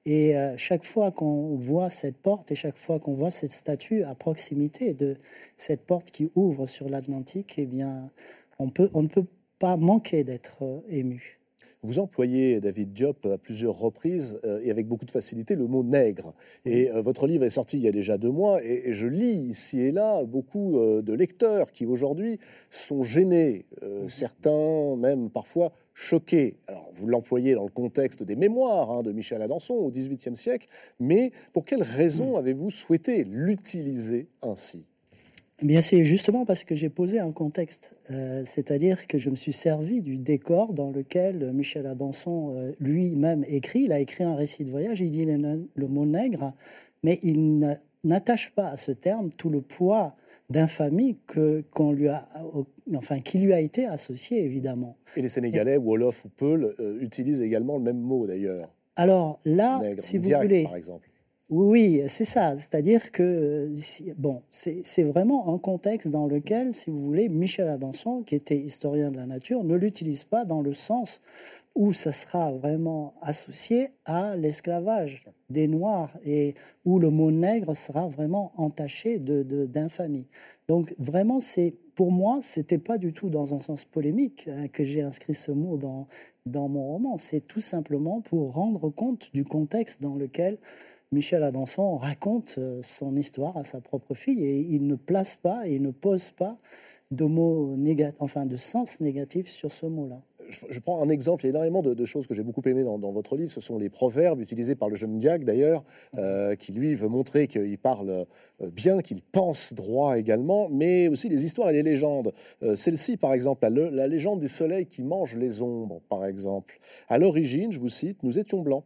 Et euh, chaque fois qu'on voit cette porte et chaque fois qu'on voit cette statue à proximité de cette porte qui ouvre sur l'Atlantique, eh bien, on ne peut pas manquer d'être euh, ému. Vous employez, David Diop, à plusieurs reprises euh, et avec beaucoup de facilité le mot nègre. Et euh, votre livre est sorti il y a déjà deux mois et, je lis ici et là beaucoup euh, de lecteurs qui aujourd'hui sont gênés, mhm. certains même parfois choqués. Alors vous l'employez dans le contexte des mémoires hein, de Michel Adanson au XVIIIe siècle, mais pour quelles raisons mhm. avez-vous souhaité l'utiliser ainsi? Eh bien, c'est justement parce que j'ai posé un contexte, euh, c'est-à-dire que je me suis servi du décor dans lequel Michel Adanson euh, lui-même écrit. Il a écrit un récit de voyage, il dit le, mot nègre, mais il n'attache pas à ce terme tout le poids d'infamie que qu'on lui a, enfin, qui lui a été associé évidemment. Et les Sénégalais, Wolof ou Peul, euh, utilisent également le même mot d'ailleurs. Alors là, si vous voulez, par exemple. Oui, c'est ça. C'est-à-dire que, bon, c'est vraiment un contexte dans lequel, si vous voulez, Michel Adanson, qui était historien de la nature, ne l'utilise pas dans le sens où ça sera vraiment associé à l'esclavage des Noirs et où le mot nègre sera vraiment entaché d'infamie. De, Donc vraiment, c'est pour moi, c'était pas du tout dans un sens polémique hein, que j'ai inscrit ce mot dans, dans mon roman. C'est tout simplement pour rendre compte du contexte dans lequel Michel Adanson raconte euh, son histoire à sa propre fille et il ne place pas et il ne pose pas de mots négatifs, enfin de sens négatif sur ce mot-là. je, prends un exemple, il y a énormément de, choses que j'ai beaucoup aimées dans, votre livre, ce sont les proverbes utilisés par le jeune Diac d'ailleurs, euh, qui lui veut montrer qu'il parle euh, bien, qu'il pense droit également, mais aussi les histoires et les légendes. Euh, celle-ci, par exemple, la, la légende du soleil qui mange les ombres, par exemple. À l'origine, je vous cite, nous étions blancs.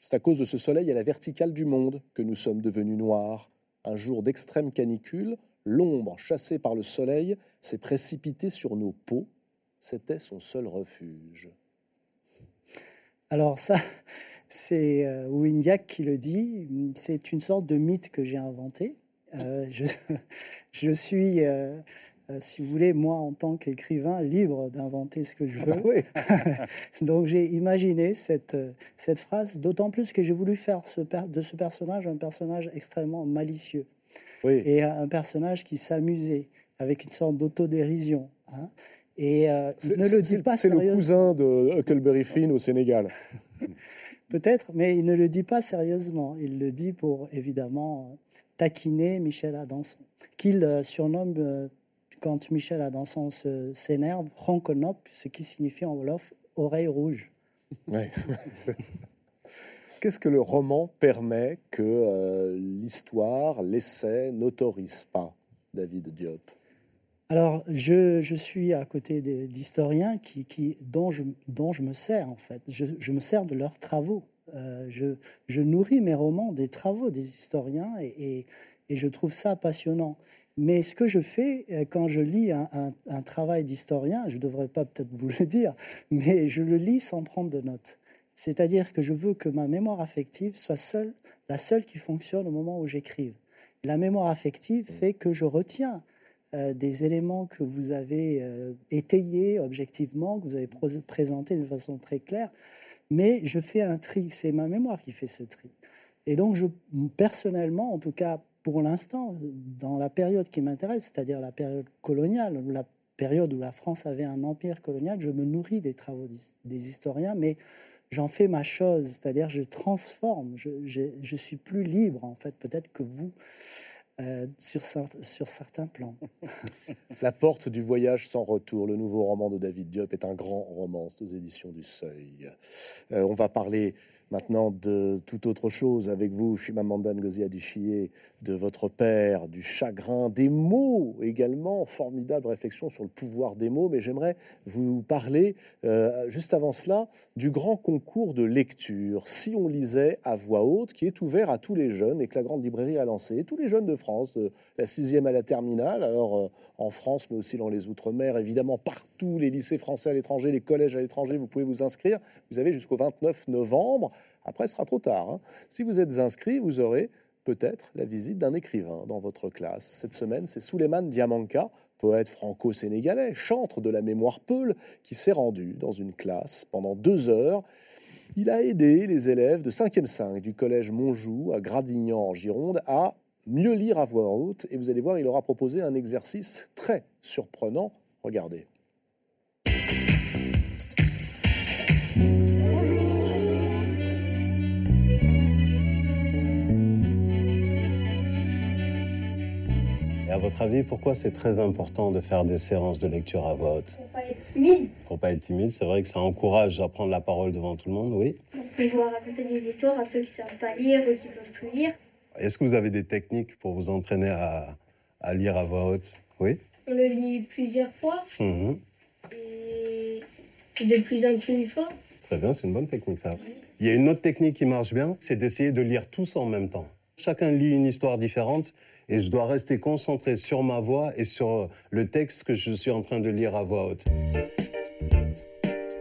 C'est à cause de ce soleil à la verticale du monde que nous sommes devenus noirs. Un jour d'extrême canicule, l'ombre chassée par le soleil s'est précipitée sur nos peaux c'était son seul refuge. Alors ça, [laughs] c'est euh, qui le dit. C'est une sorte de mythe que j'ai inventé. Euh, je, [laughs] suis, euh, si vous voulez, moi en tant qu'écrivain, libre d'inventer ce que je veux. [laughs] Donc j'ai imaginé cette, cette phrase, d'autant plus que j'ai voulu faire ce, de ce personnage un personnage extrêmement malicieux. Et un personnage qui s'amusait avec une sorte d'autodérision. Hein. Et euh, ne le dit pas C'est le cousin de Huckleberry Finn au Sénégal. [laughs] Peut-être, mais il ne le dit pas sérieusement. Il le dit pour évidemment taquiner Michel Adanson, qu'il euh, surnomme euh, quand Michel Adanson s'énerve Ronconop, ce qui signifie en Wolof oreille rouge. Qu'est-ce que le roman permet que l'histoire, l'essai n'autorise pas, David Diop? Alors, je, suis à côté d'historiens qui, qui, dont, je, dont je me sers, en fait. Je, me sers de leurs travaux. Euh, je, nourris mes romans des travaux des historiens et, je trouve ça passionnant. Mais ce que je fais euh, quand je lis un, un travail d'historien, je ne devrais pas peut-être vous le dire, mais je le lis sans prendre de notes. C'est-à-dire que je veux que ma mémoire affective soit seule, la seule qui fonctionne au moment où j'écrive. La mémoire affective mmh. fait que je retiens euh, des éléments que vous avez euh, étayés objectivement, que vous avez présentés de façon très claire, mais je fais un tri, c'est ma mémoire qui fait ce tri. Et donc, je, personnellement, en tout cas pour l'instant, dans la période qui m'intéresse, c'est-à-dire la période coloniale, la période où la France avait un empire colonial, je me nourris des travaux des historiens, mais j'en fais ma chose, c'est-à-dire je transforme, je, suis plus libre en fait, peut-être que vous. Euh, sur, sur certains plans. [laughs] La porte du voyage sans retour, le nouveau roman de David Diop, est un grand roman aux éditions du Seuil. Euh, on va parler maintenant de toute autre chose avec vous, Shimamanda Ngozi Adichie, de votre père, du chagrin, des mots également, formidable réflexion sur le pouvoir des mots, mais j'aimerais vous parler, euh, juste avant cela, du grand concours de lecture, si on lisait à voix haute, qui est ouvert à tous les jeunes et que la Grande Librairie a lancé, tous les jeunes de France, de la sixième à la terminale, alors euh, en France, mais aussi dans les Outre-mer, évidemment partout, les lycées français à l'étranger, les collèges à l'étranger, vous pouvez vous inscrire, vous avez jusqu'au 29 novembre, après, ce sera trop tard. Hein. Si vous êtes inscrit, vous aurez peut-être la visite d'un écrivain dans votre classe. Cette semaine, c'est Souleymane Diamanka, poète franco-sénégalais, chantre de la mémoire Peul, qui s'est rendu dans une classe pendant deux heures. Il a aidé les élèves de 5e 5 du collège Monjou à Gradignan en Gironde à mieux lire à voix haute. Et vous allez voir, il aura proposé un exercice très surprenant. Regardez. Et à votre avis, pourquoi c'est très important de faire des séances de lecture à voix haute Pour pas être timide. Pour pas être timide, c'est vrai que ça encourage à prendre la parole devant tout le monde, oui. Pour pouvoir raconter des histoires à ceux qui savent pas lire ou qui peuvent plus lire. Est-ce que vous avez des techniques pour vous entraîner à, à lire à voix haute? Oui. On le lit plusieurs fois. Mhm. Et de plus en plus fort. Très bien, c'est une bonne technique ça. Il y a une autre technique qui marche bien, c'est d'essayer de lire tous en même temps. Chacun lit une histoire différente et je dois rester concentré sur ma voix et sur le texte que je suis en train de lire à voix haute.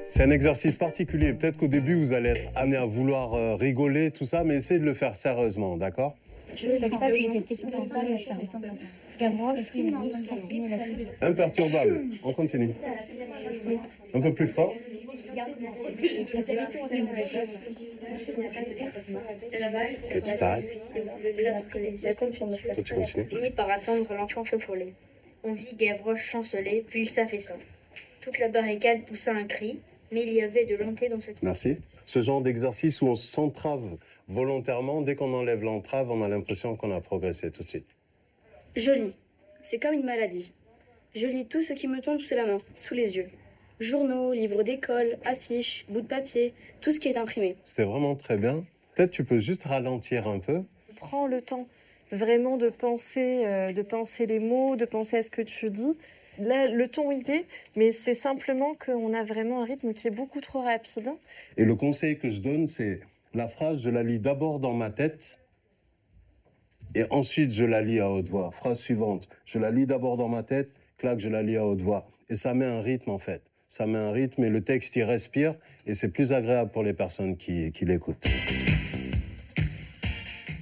C'est un exercice particulier. Peut-être qu'au début, vous allez être amené à vouloir euh, rigoler, tout ça, mais essayez de le faire sérieusement, d'accord? Imperturbable. On continue. Un peu plus fort. Fini par attendre l'enfant feu follet. On vit Gavroche chanceler, puis il s'affaissa. Toute la barricade poussa un cri, mais il y avait de l'enté dans cette... Merci. Ce genre d'exercice où on s'entrave volontairement, dès qu'on enlève l'entrave, on a l'impression qu'on a progressé tout de suite. Je lis. C'est comme une maladie. Je lis tout ce qui me tombe sous la main, sous les yeux. journaux, livres d'école, affiches, bouts de papier, tout ce qui est imprimé. C'était vraiment très bien. Peut-être tu peux juste ralentir un peu. Prends le temps vraiment de penser, euh, de penser les mots, de penser à ce que tu dis. Là, le ton il est, mais c'est simplement qu'on a vraiment un rythme qui est beaucoup trop rapide. Et le conseil que je donne, c'est la phrase, je la lis d'abord dans ma tête et ensuite je la lis à haute voix. Phrase suivante, je la lis d'abord dans ma tête, clac, je la lis à haute voix. Et ça met un rythme en fait. Ça met un rythme et le texte y respire et c'est plus agréable pour les personnes qui, qui l'écoutent.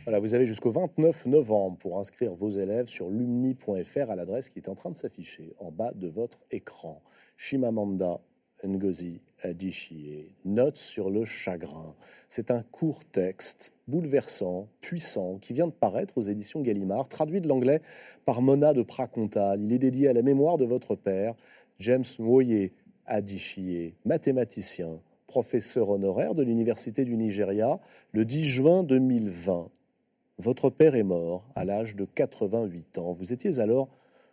Voilà, vous avez jusqu'au 29 novembre pour inscrire vos élèves sur lumni.fr à l'adresse qui est en train de s'afficher en bas de votre écran. Shimamanda Ngozi Adichie, Notes sur le chagrin. C'est un court texte bouleversant, puissant, qui vient de paraître aux éditions Gallimard, traduit de l'anglais par Mona de Pracontal. Il est dédié à la mémoire de votre père, James Nwoye Adichie, mathématicien, professeur honoraire de l'Université du Nigeria, le 10 juin 2020. Votre père est mort à l'âge de 88 ans. Vous étiez alors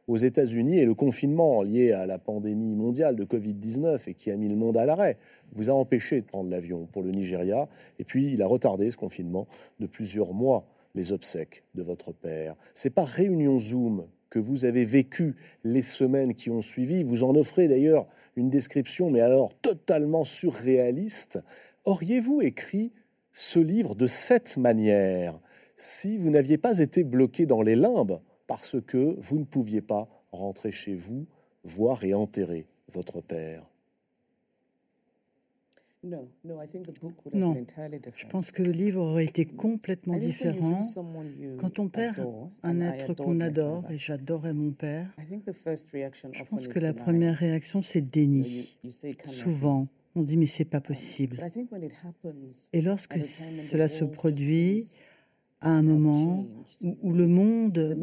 aux États-Unis et le confinement lié à la pandémie mondiale de Covid-19 et qui a mis le monde à l'arrêt vous a empêché de prendre l'avion pour le Nigeria. Et puis, il a retardé ce confinement de plusieurs mois les obsèques de votre père. C'est par réunion Zoom que vous avez vécu les semaines qui ont suivi. Vous en offrez d'ailleurs une description, mais alors totalement surréaliste. Auriez-vous écrit ce livre de cette manière? Si vous n'aviez pas été bloqué dans les limbes parce que vous ne pouviez pas rentrer chez vous, voir et enterrer votre père. Non, je pense que le livre aurait été complètement différent. Quand on perd un être qu'on adore, et j'adorais mon père, je pense que la première réaction, c'est déni. Souvent, on dit mais c'est pas possible. Et lorsque cela se produit, à un moment où, le monde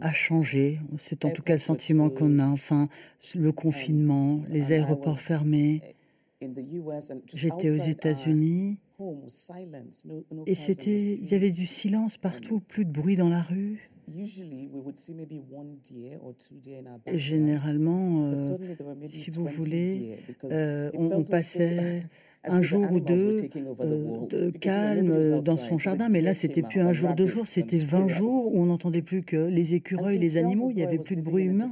a changé. C'est en tout cas le sentiment qu'on a. Enfin, le confinement, les aéroports fermés. J'étais aux États-Unis et c'était, il y avait du silence partout, plus de bruit dans la rue. Généralement, euh, si vous voulez, euh, on, passait un jour ou deux euh, de calme dans son jardin, mais là, c'était plus un jour, deux jours, c'était 20 jours où on n'entendait plus que les écureuils, les animaux, il n'y avait plus de bruit humain.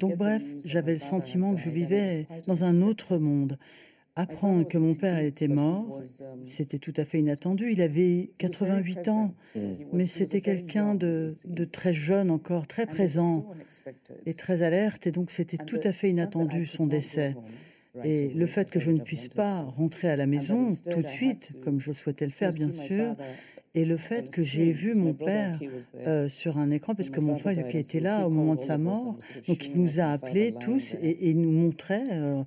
Donc bref, j'avais le sentiment que je vivais dans un autre monde. Apprendre que mon père était mort, c'était tout à fait inattendu. Il avait 88 ans, mais c'était quelqu'un de, de, très jeune encore, très présent et très alerte, et donc c'était tout à fait inattendu son décès. Et le fait que je ne puisse pas rentrer à la maison tout de suite, comme je souhaitais le faire bien sûr, et le fait que j'ai vu mon père euh, sur un écran, parce que mon frère qui était là au moment de sa mort, donc il nous a appelés tous et, il nous montrait euh,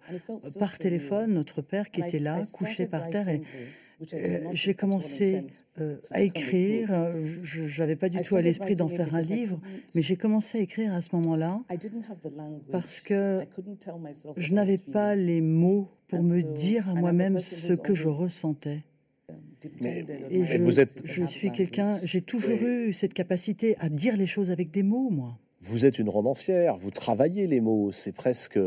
par téléphone notre père qui était là, couché par terre. Et euh, j'ai commencé à écrire. Je n'avais pas du tout à l'esprit d'en faire un livre, mais j'ai commencé à écrire à ce moment-là parce que je n'avais pas les mots pour me dire à moi-même ce que je ressentais. Mais, je, vous êtes... je suis quelqu'un, j'ai toujours eu cette capacité à dire les choses avec des mots, moi. Vous êtes une romancière, vous travaillez les mots, c'est presque,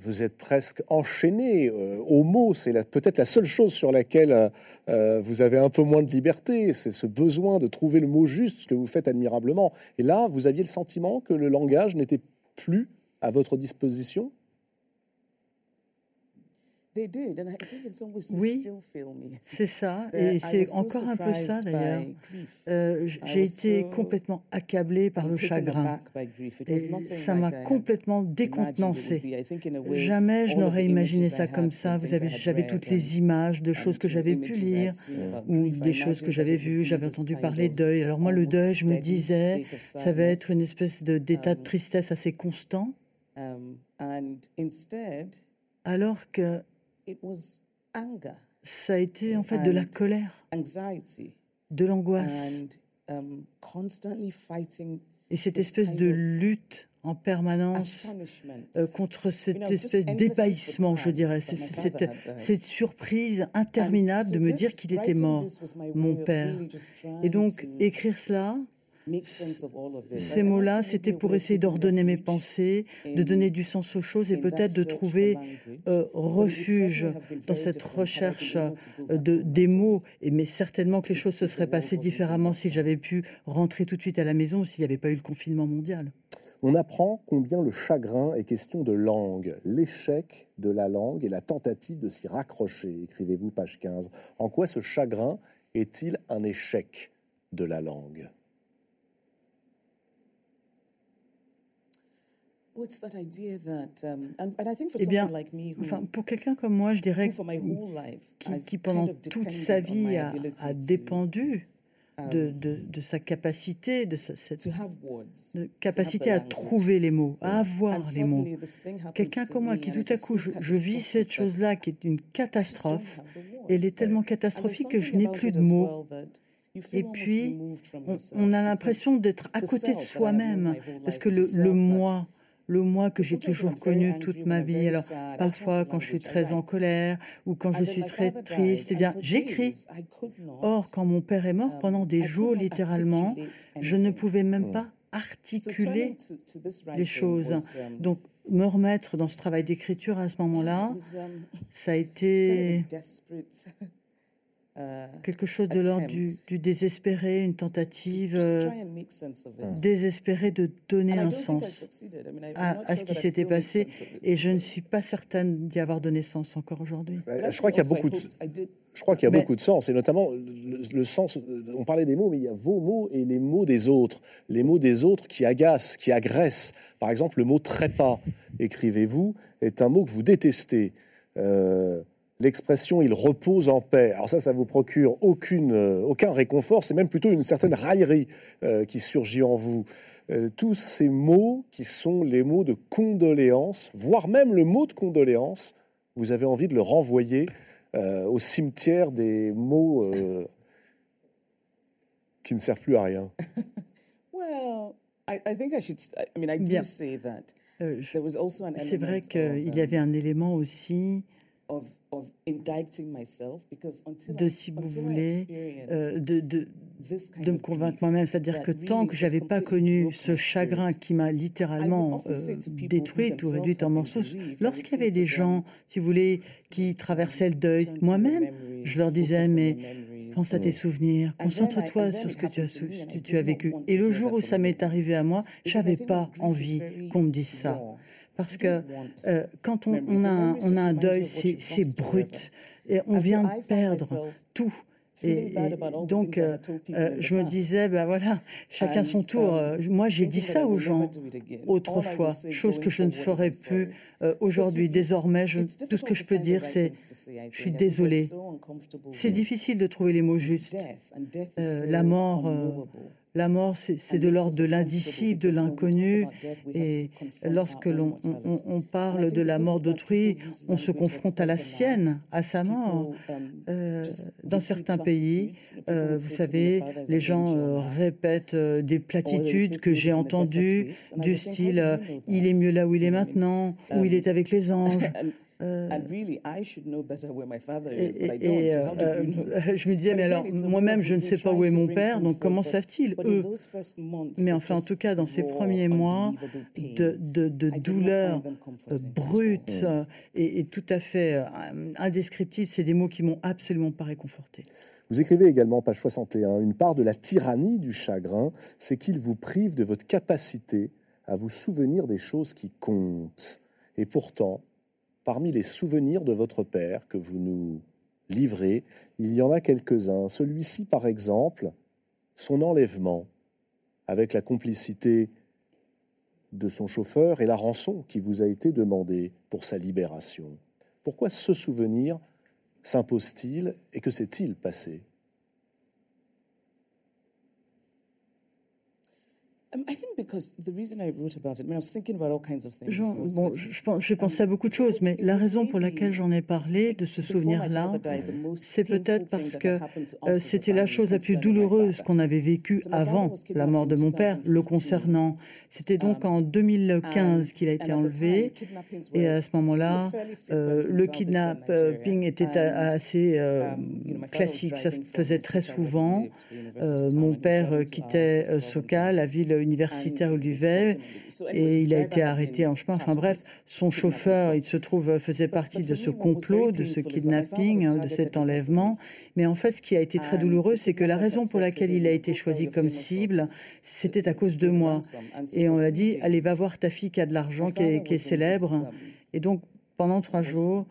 vous êtes presque enchaîné euh, aux mots. C'est peut-être la seule chose sur laquelle euh, vous avez un peu moins de liberté. C'est ce besoin de trouver le mot juste, ce que vous faites admirablement. Et là, vous aviez le sentiment que le langage n'était plus à votre disposition? Oui, c'est ça, [laughs] et c'est encore un peu ça d'ailleurs. Euh, j'ai été complètement accablée par le chagrin, et ça m'a complètement décontenancée. Jamais je n'aurais imaginé ça comme ça. Vous avez, j'avais toutes les images de choses que j'avais pu lire ou des choses que j'avais vues. J'avais entendu parler deuil. Alors moi, le deuil, je me disais, ça va être une espèce d'état de um, tristesse assez constant. Um, alors que ça a été en fait de la colère, de l'angoisse. Um, Et cette espèce de lutte en permanence euh, contre cette espèce d'ébahissement, je dirais, cette, cette, surprise interminable de me dire qu'il était mort, mon père. Et donc, écrire cela, Ces mots-là, c'était pour essayer d'ordonner mes pensées, de donner du sens aux choses et peut-être de trouver euh, refuge dans cette recherche euh, de, des mots. Et, mais certainement que les choses se seraient passées différemment si j'avais pu rentrer tout de suite à la maison ou s'il n'y avait pas eu le confinement mondial. On apprend combien le chagrin est question de langue, l'échec de la langue et la tentative de s'y raccrocher, écrivez-vous page 15. En quoi ce chagrin est-il un échec de la langue? Eh bien, enfin, pour quelqu'un comme moi, je dirais qui, qui pendant toute sa vie a, a dépendu de, de, de, sa capacité, de sa, cette de capacité à trouver les mots, à avoir les mots. Quelqu'un comme moi qui tout à coup, je, je vis cette chose-là qui est une catastrophe, elle est tellement catastrophique que je n'ai plus de mots. Et puis, on, on a l'impression d'être à [laughs] côté de soi-même, parce que le, le moi, le moi que j'ai toujours connu toute ma vie. Alors, parfois, quand je suis très en colère ou quand je suis très triste, eh bien, j'écris. Or, quand mon père est mort pendant des jours, littéralement, je ne pouvais même pas articuler les choses. Donc, me remettre dans ce travail d'écriture à ce moment-là, ça a été [laughs] quelque chose de l'ordre du, du, désespéré, une tentative euh, désespérée de donner un sens à, à ce qui s'était passé. Et je ne suis pas certaine d'y avoir donné sens encore aujourd'hui. Je crois qu'il y a beaucoup de... Je crois qu'il y a beaucoup de sens, et notamment le, le, sens. On parlait des mots, mais il y a vos mots et les mots des autres. Les mots des autres qui agacent, qui agressent. Par exemple, le mot trépas, écrivez-vous, est un mot que vous détestez. Euh, l'expression il repose en paix. Alors ça, ça vous procure aucune, euh, aucun réconfort, c'est même plutôt une certaine raillerie euh, qui surgit en vous. Euh, tous ces mots qui sont les mots de condoléance, voire même le mot de condoléance, vous avez envie de le renvoyer euh, au cimetière des mots euh, qui ne servent plus à rien. [laughs] well, I, I think I should, I mean, I do say that. Euh, c'est vrai qu'il y avait un élément aussi de, si vous voulez, euh, de, de, de, me convaincre moi-même. C'est-à-dire que tant que j'avais pas connu ce chagrin qui m'a littéralement euh, détruite ou réduite en morceaux, lorsqu'il y avait des gens, si vous voulez, qui traversaient le deuil, moi-même, je leur disais, mais pense à tes souvenirs, concentre-toi sur ce que tu as, tu, tu as vécu. Et le jour où ça m'est arrivé à moi, j'avais pas envie qu'on me dise ça. Parce que euh, quand on, on, a un, on, a un, deuil, c'est brut. Et on vient de perdre tout. Et, et donc, euh, euh, je me disais, ben voilà, chacun son tour. Euh, moi, j'ai dit ça aux gens autrefois, chose que je ne ferai plus euh, aujourd'hui. Désormais, je, tout ce que je peux dire, c'est je suis désolée. C'est difficile de trouver les mots justes. La mort la mort, c'est de l'ordre de l'indicible, de l'inconnu. Et lorsque l'on on, on parle de la mort d'autrui, on se confronte à la sienne, à sa mort. Euh, dans certains pays, euh, vous savez, les gens euh, répètent des platitudes que j'ai entendues, du style il est mieux là où il est maintenant, où il est avec les anges. Euh, et, je me disais, mais alors, moi-même, je ne sais pas où est mon père, donc comment savent-ils, eux? Mais enfin, en tout cas, dans ces premiers mois de, de, de douleur euh, brute euh, et, et, tout à fait indescriptible, c'est des mots qui m'ont absolument pas réconforté. Vous écrivez également, page 61, une part de la tyrannie du chagrin, c'est qu'il vous prive de votre capacité à vous souvenir des choses qui comptent. Et pourtant, Parmi les souvenirs de votre père que vous nous livrez, il y en a quelques-uns. Celui-ci, par exemple, son enlèvement, avec la complicité de son chauffeur et la rançon qui vous a été demandée pour sa libération. Pourquoi ce souvenir s'impose-t-il et que s'est-il passé? Bon, je, pense, j'ai pensé à beaucoup de choses, mais la raison pour laquelle j'en ai parlé de ce souvenir-là, c'est peut-être parce que euh, c'était la chose la plus douloureuse qu'on avait vécue avant la mort de mon père, le concernant. C'était donc en 2015 qu'il a été enlevé, et à ce moment-là, euh, le kidnapping était assez euh, classique, ça se faisait très souvent. mon père quittait Soka, la ville universitaire il vivait, et il a été arrêté en chemin. Enfin bref, son chauffeur, il se trouve, faisait partie de ce complot, de ce kidnapping, hein, de cet enlèvement. Mais en fait, ce qui a été très douloureux, c'est que la raison pour laquelle il a été choisi comme cible, c'était à cause de moi. Et on a dit, allez, va voir ta fille qui a de l'argent, qui est célèbre. Et donc, pendant trois jours,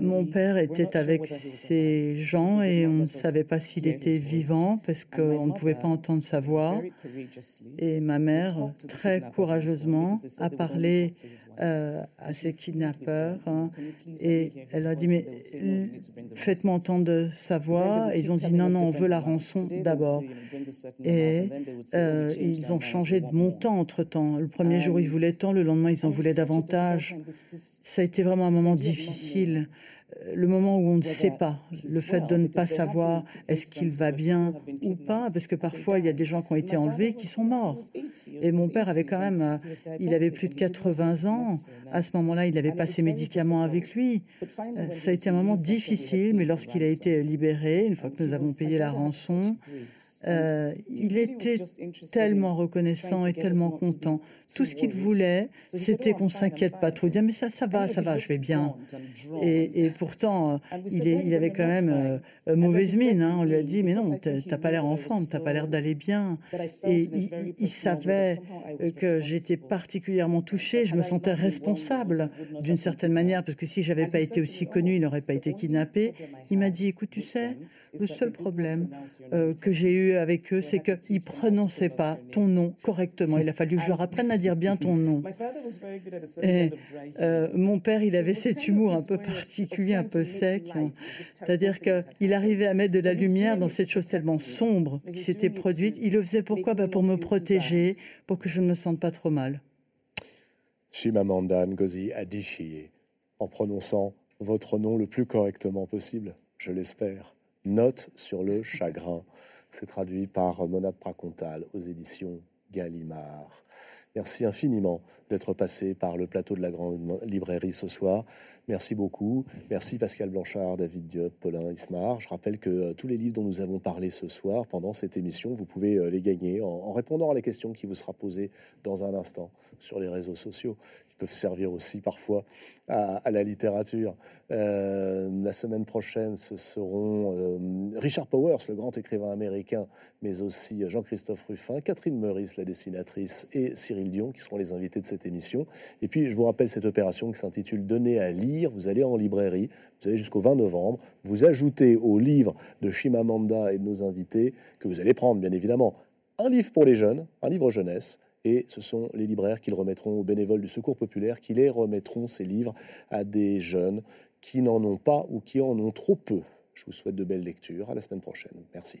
mon père était avec ces gens et on ne savait pas s'il était vivant parce qu'on ne pouvait pas entendre sa voix. Et ma mère, très courageusement, a parlé euh, à ces kidnappeurs hein, et elle a dit mais faites-moi entendre sa voix. Et ils ont dit non non on veut la rançon d'abord. Et euh, ils ont changé de montant entre temps. Le premier jour ils voulaient tant, le lendemain ils en voulaient davantage ça a été vraiment un moment difficile, euh, le moment où on ne sait pas, le fait de ne pas savoir est-ce qu'il va bien ou pas, parce que parfois il y a des gens qui ont été enlevés qui sont morts. Et mon père avait quand même, il avait plus de 80 ans, à ce moment-là il avait pas ses médicaments avec lui. Euh, ça a été un moment difficile, mais lorsqu'il a été libéré, une fois que nous avons payé la rançon, euh, il était tellement reconnaissant et tellement content. Tout ce qu'il voulait, c'était qu'on s'inquiète pas trop. Dire mais ça, ça va, ça va, je vais bien. Et, pourtant, il, est, il, avait quand même euh, mauvaise mine. Hein. On lui a dit mais non, t'as pas l'air en forme, t'as pas l'air d'aller bien. Et il, il savait que j'étais particulièrement touchée. Je me sentais responsable d'une certaine manière parce que si j'avais pas été aussi connue, il n'aurait pas été kidnappé. Il m'a dit écoute, tu sais, le seul problème que j'ai eu avec eux, c'est qu'ils ne prononçaient pas ton nom correctement. Il a fallu que je leur apprenne à dire bien ton [laughs] nom. Et, euh, mon père, il avait cet humour un peu particulier, un peu sec. C'est-à-dire qu'il arrivait à mettre de la lumière dans cette chose tellement sombre qui s'était produite. Il le faisait pourquoi? bah Pour me protéger, pour que je ne me sente pas trop mal. Shimamanda Ngozi Adichie, en prononçant votre nom le plus correctement possible, je l'espère. Note sur le chagrin. [laughs] C'est traduit par Monade Pracontal aux éditions Gallimard. Merci infiniment d'être passé par le plateau de la Grande Librairie ce soir. Merci beaucoup. Merci Pascal Blanchard, David Diop, Paulin Ismar. Je rappelle que euh, tous les livres dont nous avons parlé ce soir pendant cette émission, vous pouvez euh, les gagner en, répondant à la question qui vous sera posée dans un instant sur les réseaux sociaux, qui peuvent servir aussi parfois à, la littérature. Euh, la semaine prochaine, ce seront Richard Powers, le grand écrivain américain, mais aussi Jean-Christophe Ruffin, Catherine Meurice, la dessinatrice, et Cyril Qui seront les invités de cette émission. Et puis, je vous rappelle cette opération qui s'intitule Donner à lire. Vous allez en librairie, vous allez jusqu'au 20 novembre, vous ajoutez au livre de Shimamanda et de nos invités, que vous allez prendre, bien évidemment, un livre pour les jeunes, un livre jeunesse, et ce sont les libraires qui le remettront aux bénévoles du Secours populaire, qui les remettront ces livres à des jeunes qui n'en ont pas ou qui en ont trop peu. Je vous souhaite de belles lectures. À la semaine prochaine. Merci.